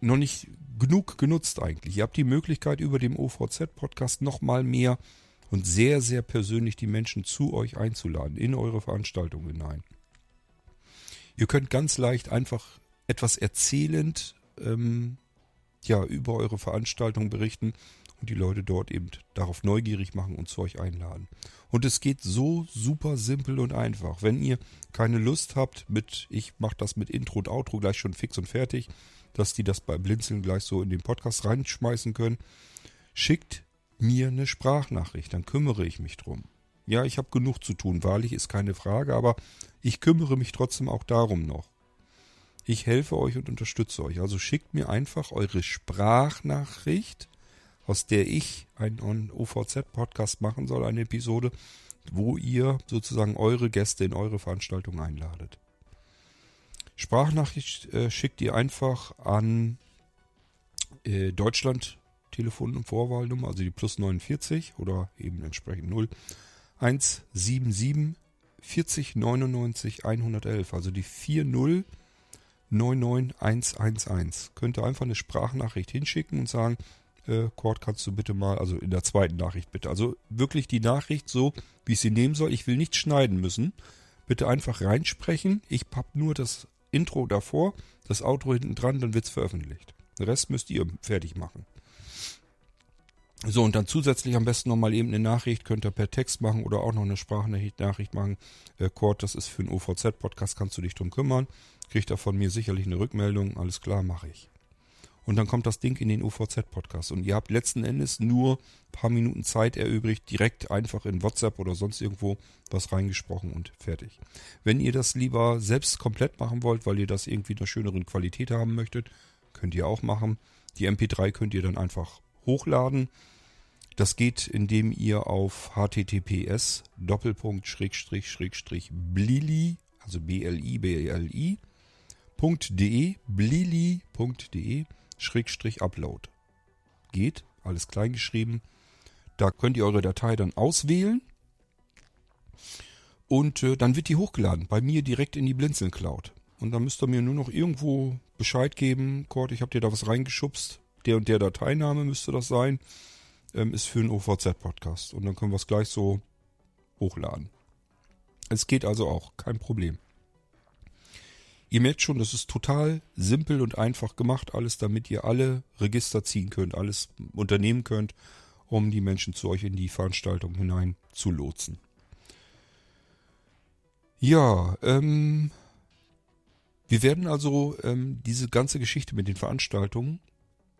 noch nicht genug genutzt eigentlich. Ihr habt die Möglichkeit, über dem OVZ-Podcast nochmal mehr und sehr, sehr persönlich die Menschen zu euch einzuladen, in eure Veranstaltung hinein. Ihr könnt ganz leicht einfach etwas erzählend ähm, ja, über eure Veranstaltung berichten und die Leute dort eben darauf neugierig machen und zu euch einladen. Und es geht so super simpel und einfach. Wenn ihr keine Lust habt mit, ich mache das mit Intro und Outro gleich schon fix und fertig, dass die das bei Blinzeln gleich so in den Podcast reinschmeißen können, schickt mir eine Sprachnachricht, dann kümmere ich mich drum. Ja, ich habe genug zu tun, wahrlich ist keine Frage, aber ich kümmere mich trotzdem auch darum noch. Ich helfe euch und unterstütze euch. Also schickt mir einfach eure Sprachnachricht, aus der ich einen OVZ-Podcast machen soll, eine Episode, wo ihr sozusagen eure Gäste in eure Veranstaltung einladet. Sprachnachricht äh, schickt ihr einfach an äh, Deutschland Telefon- und Vorwahlnummer, also die plus 49 oder eben entsprechend 0 177 40 99 111, also die 40 99111. Könnt ihr einfach eine Sprachnachricht hinschicken und sagen, äh, Cord, kannst du bitte mal, also in der zweiten Nachricht bitte. Also wirklich die Nachricht so, wie ich sie nehmen soll. Ich will nicht schneiden müssen. Bitte einfach reinsprechen. Ich habe nur das Intro davor, das Outro hinten dran, dann wird es veröffentlicht. Den Rest müsst ihr fertig machen. So, und dann zusätzlich am besten nochmal eben eine Nachricht, könnt ihr per Text machen oder auch noch eine Sprachnachricht machen. Äh, Kurt, das ist für einen OVZ-Podcast, kannst du dich drum kümmern. Kriegt er von mir sicherlich eine Rückmeldung. Alles klar, mache ich. Und dann kommt das Ding in den OVZ-Podcast. Und ihr habt letzten Endes nur ein paar Minuten Zeit erübrigt, direkt einfach in WhatsApp oder sonst irgendwo was reingesprochen und fertig. Wenn ihr das lieber selbst komplett machen wollt, weil ihr das irgendwie in einer schöneren Qualität haben möchtet, könnt ihr auch machen. Die MP3 könnt ihr dann einfach hochladen. Das geht, indem ihr auf https doppelpunkt schrägstrich schrägstrich blili, also b-l-i, b-l-i, .de, blili.de, schrägstrich upload. Geht, alles klein geschrieben. Da könnt ihr eure Datei dann auswählen. Und äh, dann wird die hochgeladen, bei mir direkt in die Blinzeln Cloud. Und dann müsst ihr mir nur noch irgendwo Bescheid geben, Kurt, ich habe dir da was reingeschubst, der und der Dateiname müsste das sein, ähm, ist für einen OVZ-Podcast. Und dann können wir es gleich so hochladen. Es geht also auch, kein Problem. Ihr merkt schon, das ist total simpel und einfach gemacht, alles damit ihr alle Register ziehen könnt, alles unternehmen könnt, um die Menschen zu euch in die Veranstaltung hinein zu lotsen. Ja, ähm, wir werden also ähm, diese ganze Geschichte mit den Veranstaltungen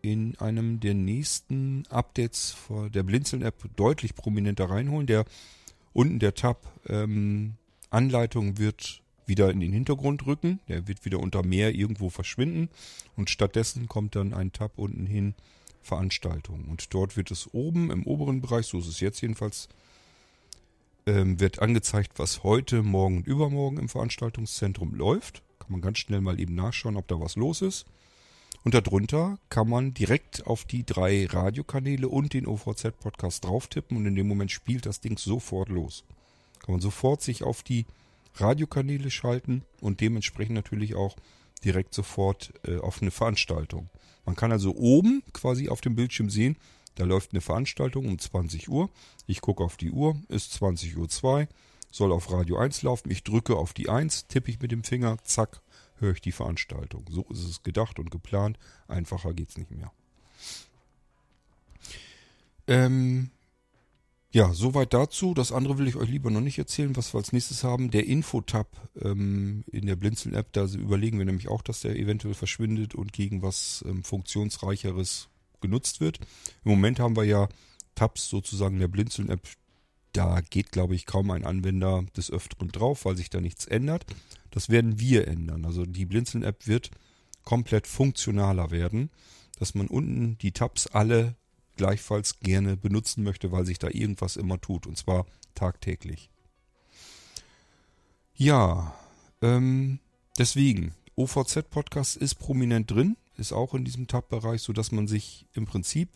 in einem der nächsten Updates der Blinzeln-App deutlich prominenter reinholen. Der unten der Tab ähm, Anleitung wird wieder in den Hintergrund rücken. Der wird wieder unter mehr irgendwo verschwinden. Und stattdessen kommt dann ein Tab unten hin Veranstaltungen. Und dort wird es oben im oberen Bereich, so ist es jetzt jedenfalls, ähm, wird angezeigt, was heute, morgen und übermorgen im Veranstaltungszentrum läuft. Kann man ganz schnell mal eben nachschauen, ob da was los ist. Und darunter kann man direkt auf die drei Radiokanäle und den OVZ-Podcast drauf tippen und in dem Moment spielt das Ding sofort los. Kann man sofort sich auf die Radiokanäle schalten und dementsprechend natürlich auch direkt sofort äh, auf eine Veranstaltung. Man kann also oben quasi auf dem Bildschirm sehen, da läuft eine Veranstaltung um 20 Uhr. Ich gucke auf die Uhr, ist 20 Uhr 2, soll auf Radio 1 laufen. Ich drücke auf die 1, tippe ich mit dem Finger, zack, höre ich die Veranstaltung. So ist es gedacht und geplant. Einfacher geht es nicht mehr. Ähm, ja, soweit dazu. Das andere will ich euch lieber noch nicht erzählen, was wir als nächstes haben. Der Info-Tab ähm, in der Blinzeln-App, da überlegen wir nämlich auch, dass der eventuell verschwindet und gegen was ähm, funktionsreicheres genutzt wird. Im Moment haben wir ja Tabs sozusagen in der Blinzeln-App. Da geht, glaube ich, kaum ein Anwender des Öfteren drauf, weil sich da nichts ändert. Das werden wir ändern. Also die Blinzeln-App wird komplett funktionaler werden, dass man unten die Tabs alle gleichfalls gerne benutzen möchte, weil sich da irgendwas immer tut. Und zwar tagtäglich. Ja, ähm, deswegen, OVZ-Podcast ist prominent drin, ist auch in diesem Tab-Bereich, sodass man sich im Prinzip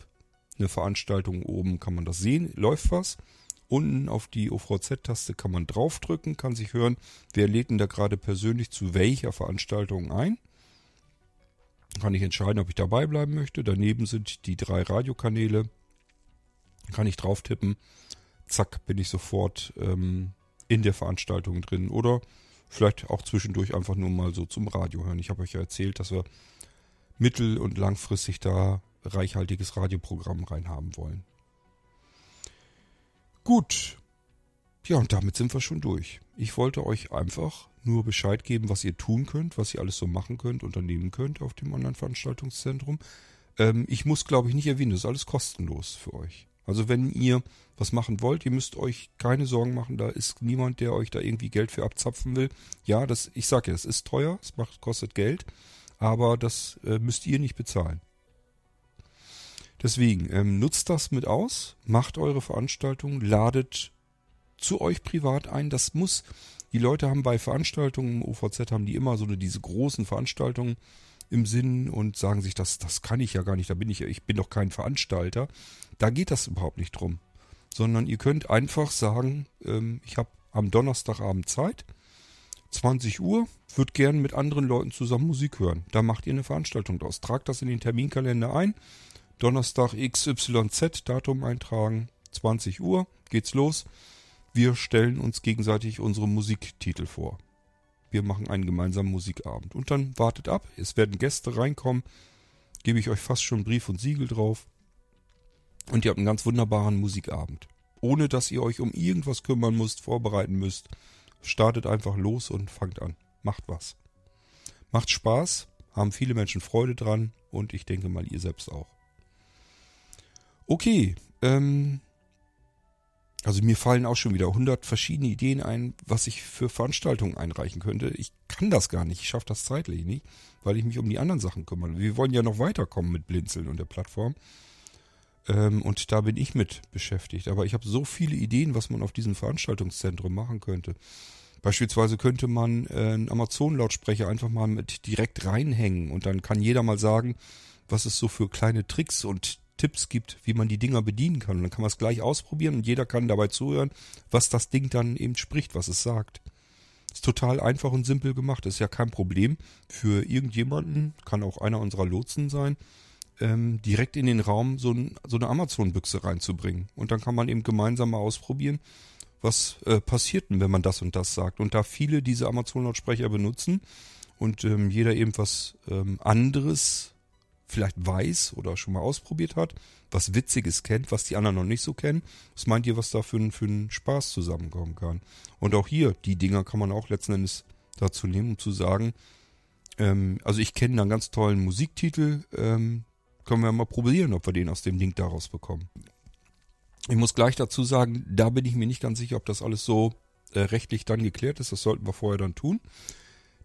eine Veranstaltung oben kann man das sehen, läuft was. Unten auf die OVZ-Taste kann man draufdrücken, kann sich hören, wer lädt denn da gerade persönlich zu welcher Veranstaltung ein. Kann ich entscheiden, ob ich dabei bleiben möchte. Daneben sind die drei Radiokanäle. Kann ich drauf tippen. Zack, bin ich sofort ähm, in der Veranstaltung drin. Oder vielleicht auch zwischendurch einfach nur mal so zum Radio hören. Ich habe euch ja erzählt, dass wir mittel- und langfristig da reichhaltiges Radioprogramm reinhaben wollen. Gut. Ja, und damit sind wir schon durch. Ich wollte euch einfach nur Bescheid geben, was ihr tun könnt, was ihr alles so machen könnt, unternehmen könnt auf dem Online-Veranstaltungszentrum. Ähm, ich muss, glaube ich, nicht erwähnen, das ist alles kostenlos für euch. Also wenn ihr was machen wollt, ihr müsst euch keine Sorgen machen, da ist niemand, der euch da irgendwie Geld für abzapfen will. Ja, das, ich sage ja, es ist teuer, es macht, kostet Geld, aber das äh, müsst ihr nicht bezahlen. Deswegen, ähm, nutzt das mit aus, macht eure Veranstaltung, ladet zu euch privat ein. Das muss, die Leute haben bei Veranstaltungen im OVZ haben die immer so eine, diese großen Veranstaltungen im Sinn und sagen sich, das, das kann ich ja gar nicht, da bin ich ja, ich bin doch kein Veranstalter. Da geht das überhaupt nicht drum. Sondern ihr könnt einfach sagen, ähm, ich habe am Donnerstagabend Zeit, 20 Uhr, würde gern mit anderen Leuten zusammen Musik hören. Da macht ihr eine Veranstaltung draus. Tragt das in den Terminkalender ein Donnerstag XYZ Datum eintragen, 20 Uhr, geht's los. Wir stellen uns gegenseitig unsere Musiktitel vor. Wir machen einen gemeinsamen Musikabend. Und dann wartet ab, es werden Gäste reinkommen. gebe ich euch fast schon Brief und Siegel drauf. Und ihr habt einen ganz wunderbaren Musikabend. Ohne dass ihr euch um irgendwas kümmern müsst, vorbereiten müsst. Startet einfach los und fangt an. Macht was. Macht Spaß, haben viele Menschen Freude dran und ich denke mal ihr selbst auch. Okay, ähm, also mir fallen auch schon wieder 100 verschiedene Ideen ein, was ich für Veranstaltungen einreichen könnte. Ich kann das gar nicht, ich schaffe das zeitlich nicht, weil ich mich um die anderen Sachen kümmere. Wir wollen ja noch weiterkommen mit Blinzeln und der Plattform. Ähm, und da bin ich mit beschäftigt. Aber ich habe so viele Ideen, was man auf diesem Veranstaltungszentrum machen könnte. Beispielsweise könnte man äh, einen Amazon-Lautsprecher einfach mal mit direkt reinhängen und dann kann jeder mal sagen, was es so für kleine Tricks und Tipps gibt, wie man die Dinger bedienen kann. Und dann kann man es gleich ausprobieren und jeder kann dabei zuhören, was das Ding dann eben spricht, was es sagt. Ist total einfach und simpel gemacht. Ist ja kein Problem für irgendjemanden, kann auch einer unserer Lotsen sein, ähm, direkt in den Raum so, ein, so eine Amazon-Büchse reinzubringen. Und dann kann man eben gemeinsam mal ausprobieren, was äh, passiert denn, wenn man das und das sagt. Und da viele diese Amazon-Lautsprecher benutzen und ähm, jeder eben was ähm, anderes vielleicht weiß oder schon mal ausprobiert hat, was Witziges kennt, was die anderen noch nicht so kennen. Was meint ihr, was da für, für einen Spaß zusammenkommen kann? Und auch hier, die Dinger kann man auch letzten Endes dazu nehmen, um zu sagen, ähm, also ich kenne einen ganz tollen Musiktitel, ähm, können wir mal probieren, ob wir den aus dem Ding daraus bekommen. Ich muss gleich dazu sagen, da bin ich mir nicht ganz sicher, ob das alles so äh, rechtlich dann geklärt ist. Das sollten wir vorher dann tun.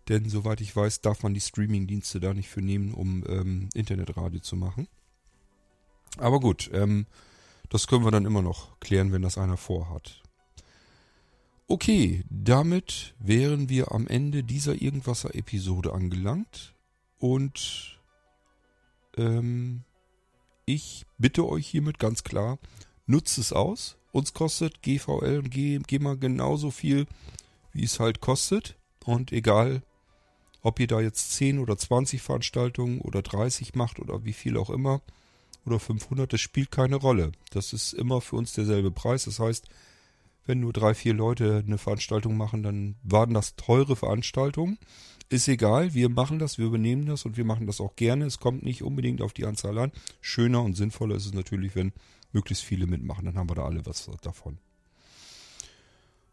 Denn soweit ich weiß, darf man die Streaming-Dienste da nicht für nehmen, um ähm, Internetradio zu machen. Aber gut, ähm, das können wir dann immer noch klären, wenn das einer vorhat. Okay, damit wären wir am Ende dieser Irgendwasser-Episode angelangt. Und ähm, ich bitte euch hiermit ganz klar, nutzt es aus. Uns kostet GVL und GEMA genauso viel, wie es halt kostet. Und egal, ob ihr da jetzt 10 oder 20 Veranstaltungen oder 30 macht oder wie viel auch immer oder 500, das spielt keine Rolle. Das ist immer für uns derselbe Preis. Das heißt, wenn nur drei, vier Leute eine Veranstaltung machen, dann waren das teure Veranstaltungen. Ist egal, wir machen das, wir übernehmen das und wir machen das auch gerne. Es kommt nicht unbedingt auf die Anzahl an. Schöner und sinnvoller ist es natürlich, wenn möglichst viele mitmachen. Dann haben wir da alle was davon.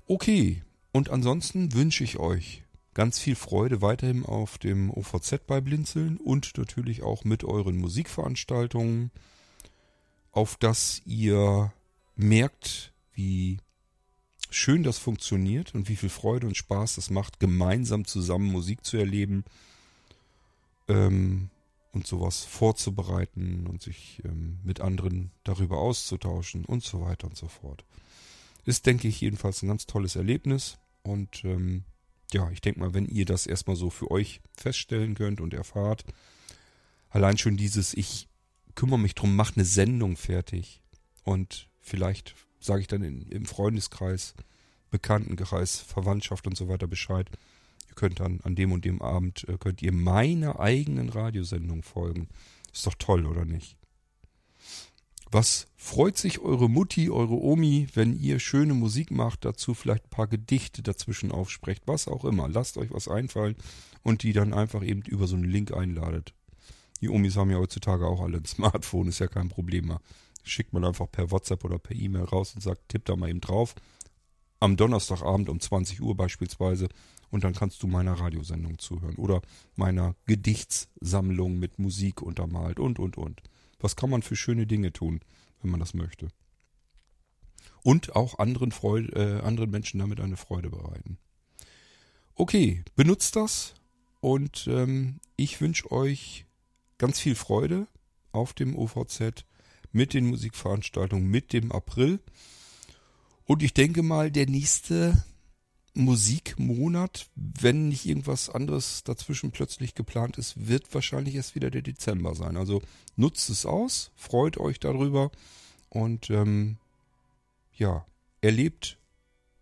Okay, und ansonsten wünsche ich euch ganz viel Freude weiterhin auf dem OVZ bei Blinzeln und natürlich auch mit euren Musikveranstaltungen, auf dass ihr merkt, wie schön das funktioniert und wie viel Freude und Spaß das macht, gemeinsam zusammen Musik zu erleben ähm, und sowas vorzubereiten und sich ähm, mit anderen darüber auszutauschen und so weiter und so fort. Ist, denke ich, jedenfalls ein ganz tolles Erlebnis und ähm, ja, ich denke mal, wenn ihr das erstmal so für euch feststellen könnt und erfahrt, allein schon dieses, ich kümmere mich drum, mach eine Sendung fertig und vielleicht sage ich dann in, im Freundeskreis, Bekanntenkreis, Verwandtschaft und so weiter Bescheid. Ihr könnt dann an dem und dem Abend, äh, könnt ihr meiner eigenen Radiosendung folgen. Ist doch toll, oder nicht? Was freut sich eure Mutti, eure Omi, wenn ihr schöne Musik macht, dazu vielleicht ein paar Gedichte dazwischen aufsprecht, was auch immer. Lasst euch was einfallen und die dann einfach eben über so einen Link einladet. Die Omis haben ja heutzutage auch alle ein Smartphone, ist ja kein Problem mehr. Schickt man einfach per WhatsApp oder per E-Mail raus und sagt, tipp da mal eben drauf. Am Donnerstagabend um 20 Uhr beispielsweise und dann kannst du meiner Radiosendung zuhören oder meiner Gedichtssammlung mit Musik untermalt und und und. Was kann man für schöne Dinge tun, wenn man das möchte? Und auch anderen, Freude, äh, anderen Menschen damit eine Freude bereiten. Okay, benutzt das und ähm, ich wünsche euch ganz viel Freude auf dem OVZ mit den Musikveranstaltungen mit dem April. Und ich denke mal, der nächste Musikmonat, wenn nicht irgendwas anderes dazwischen plötzlich geplant ist, wird wahrscheinlich erst wieder der Dezember sein. Also nutzt es aus, freut euch darüber und ähm, ja, erlebt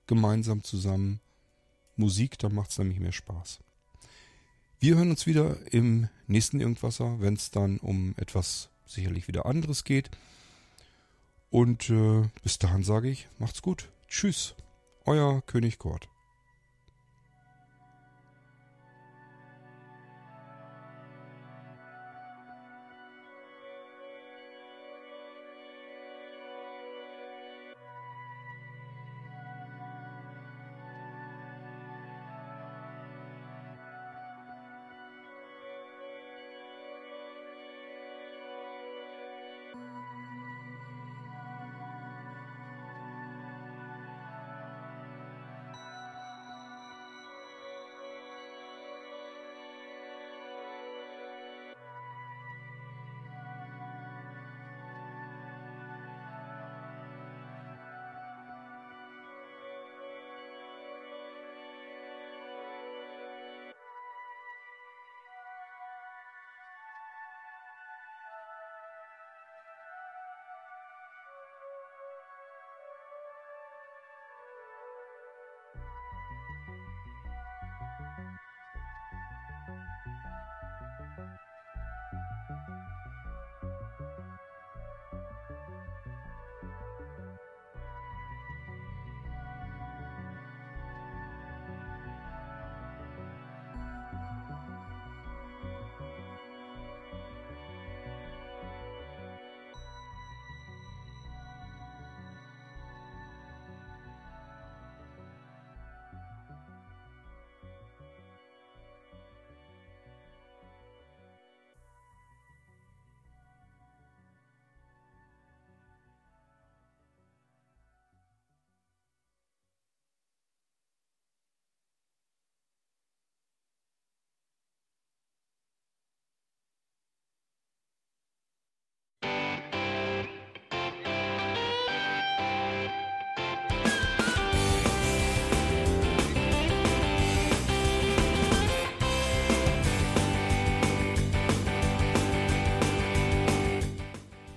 gemeinsam zusammen Musik, dann macht es nämlich mehr Spaß. Wir hören uns wieder im nächsten Irgendwasser, wenn es dann um etwas sicherlich wieder anderes geht. Und äh, bis dahin sage ich, macht's gut. Tschüss, euer König Kurt.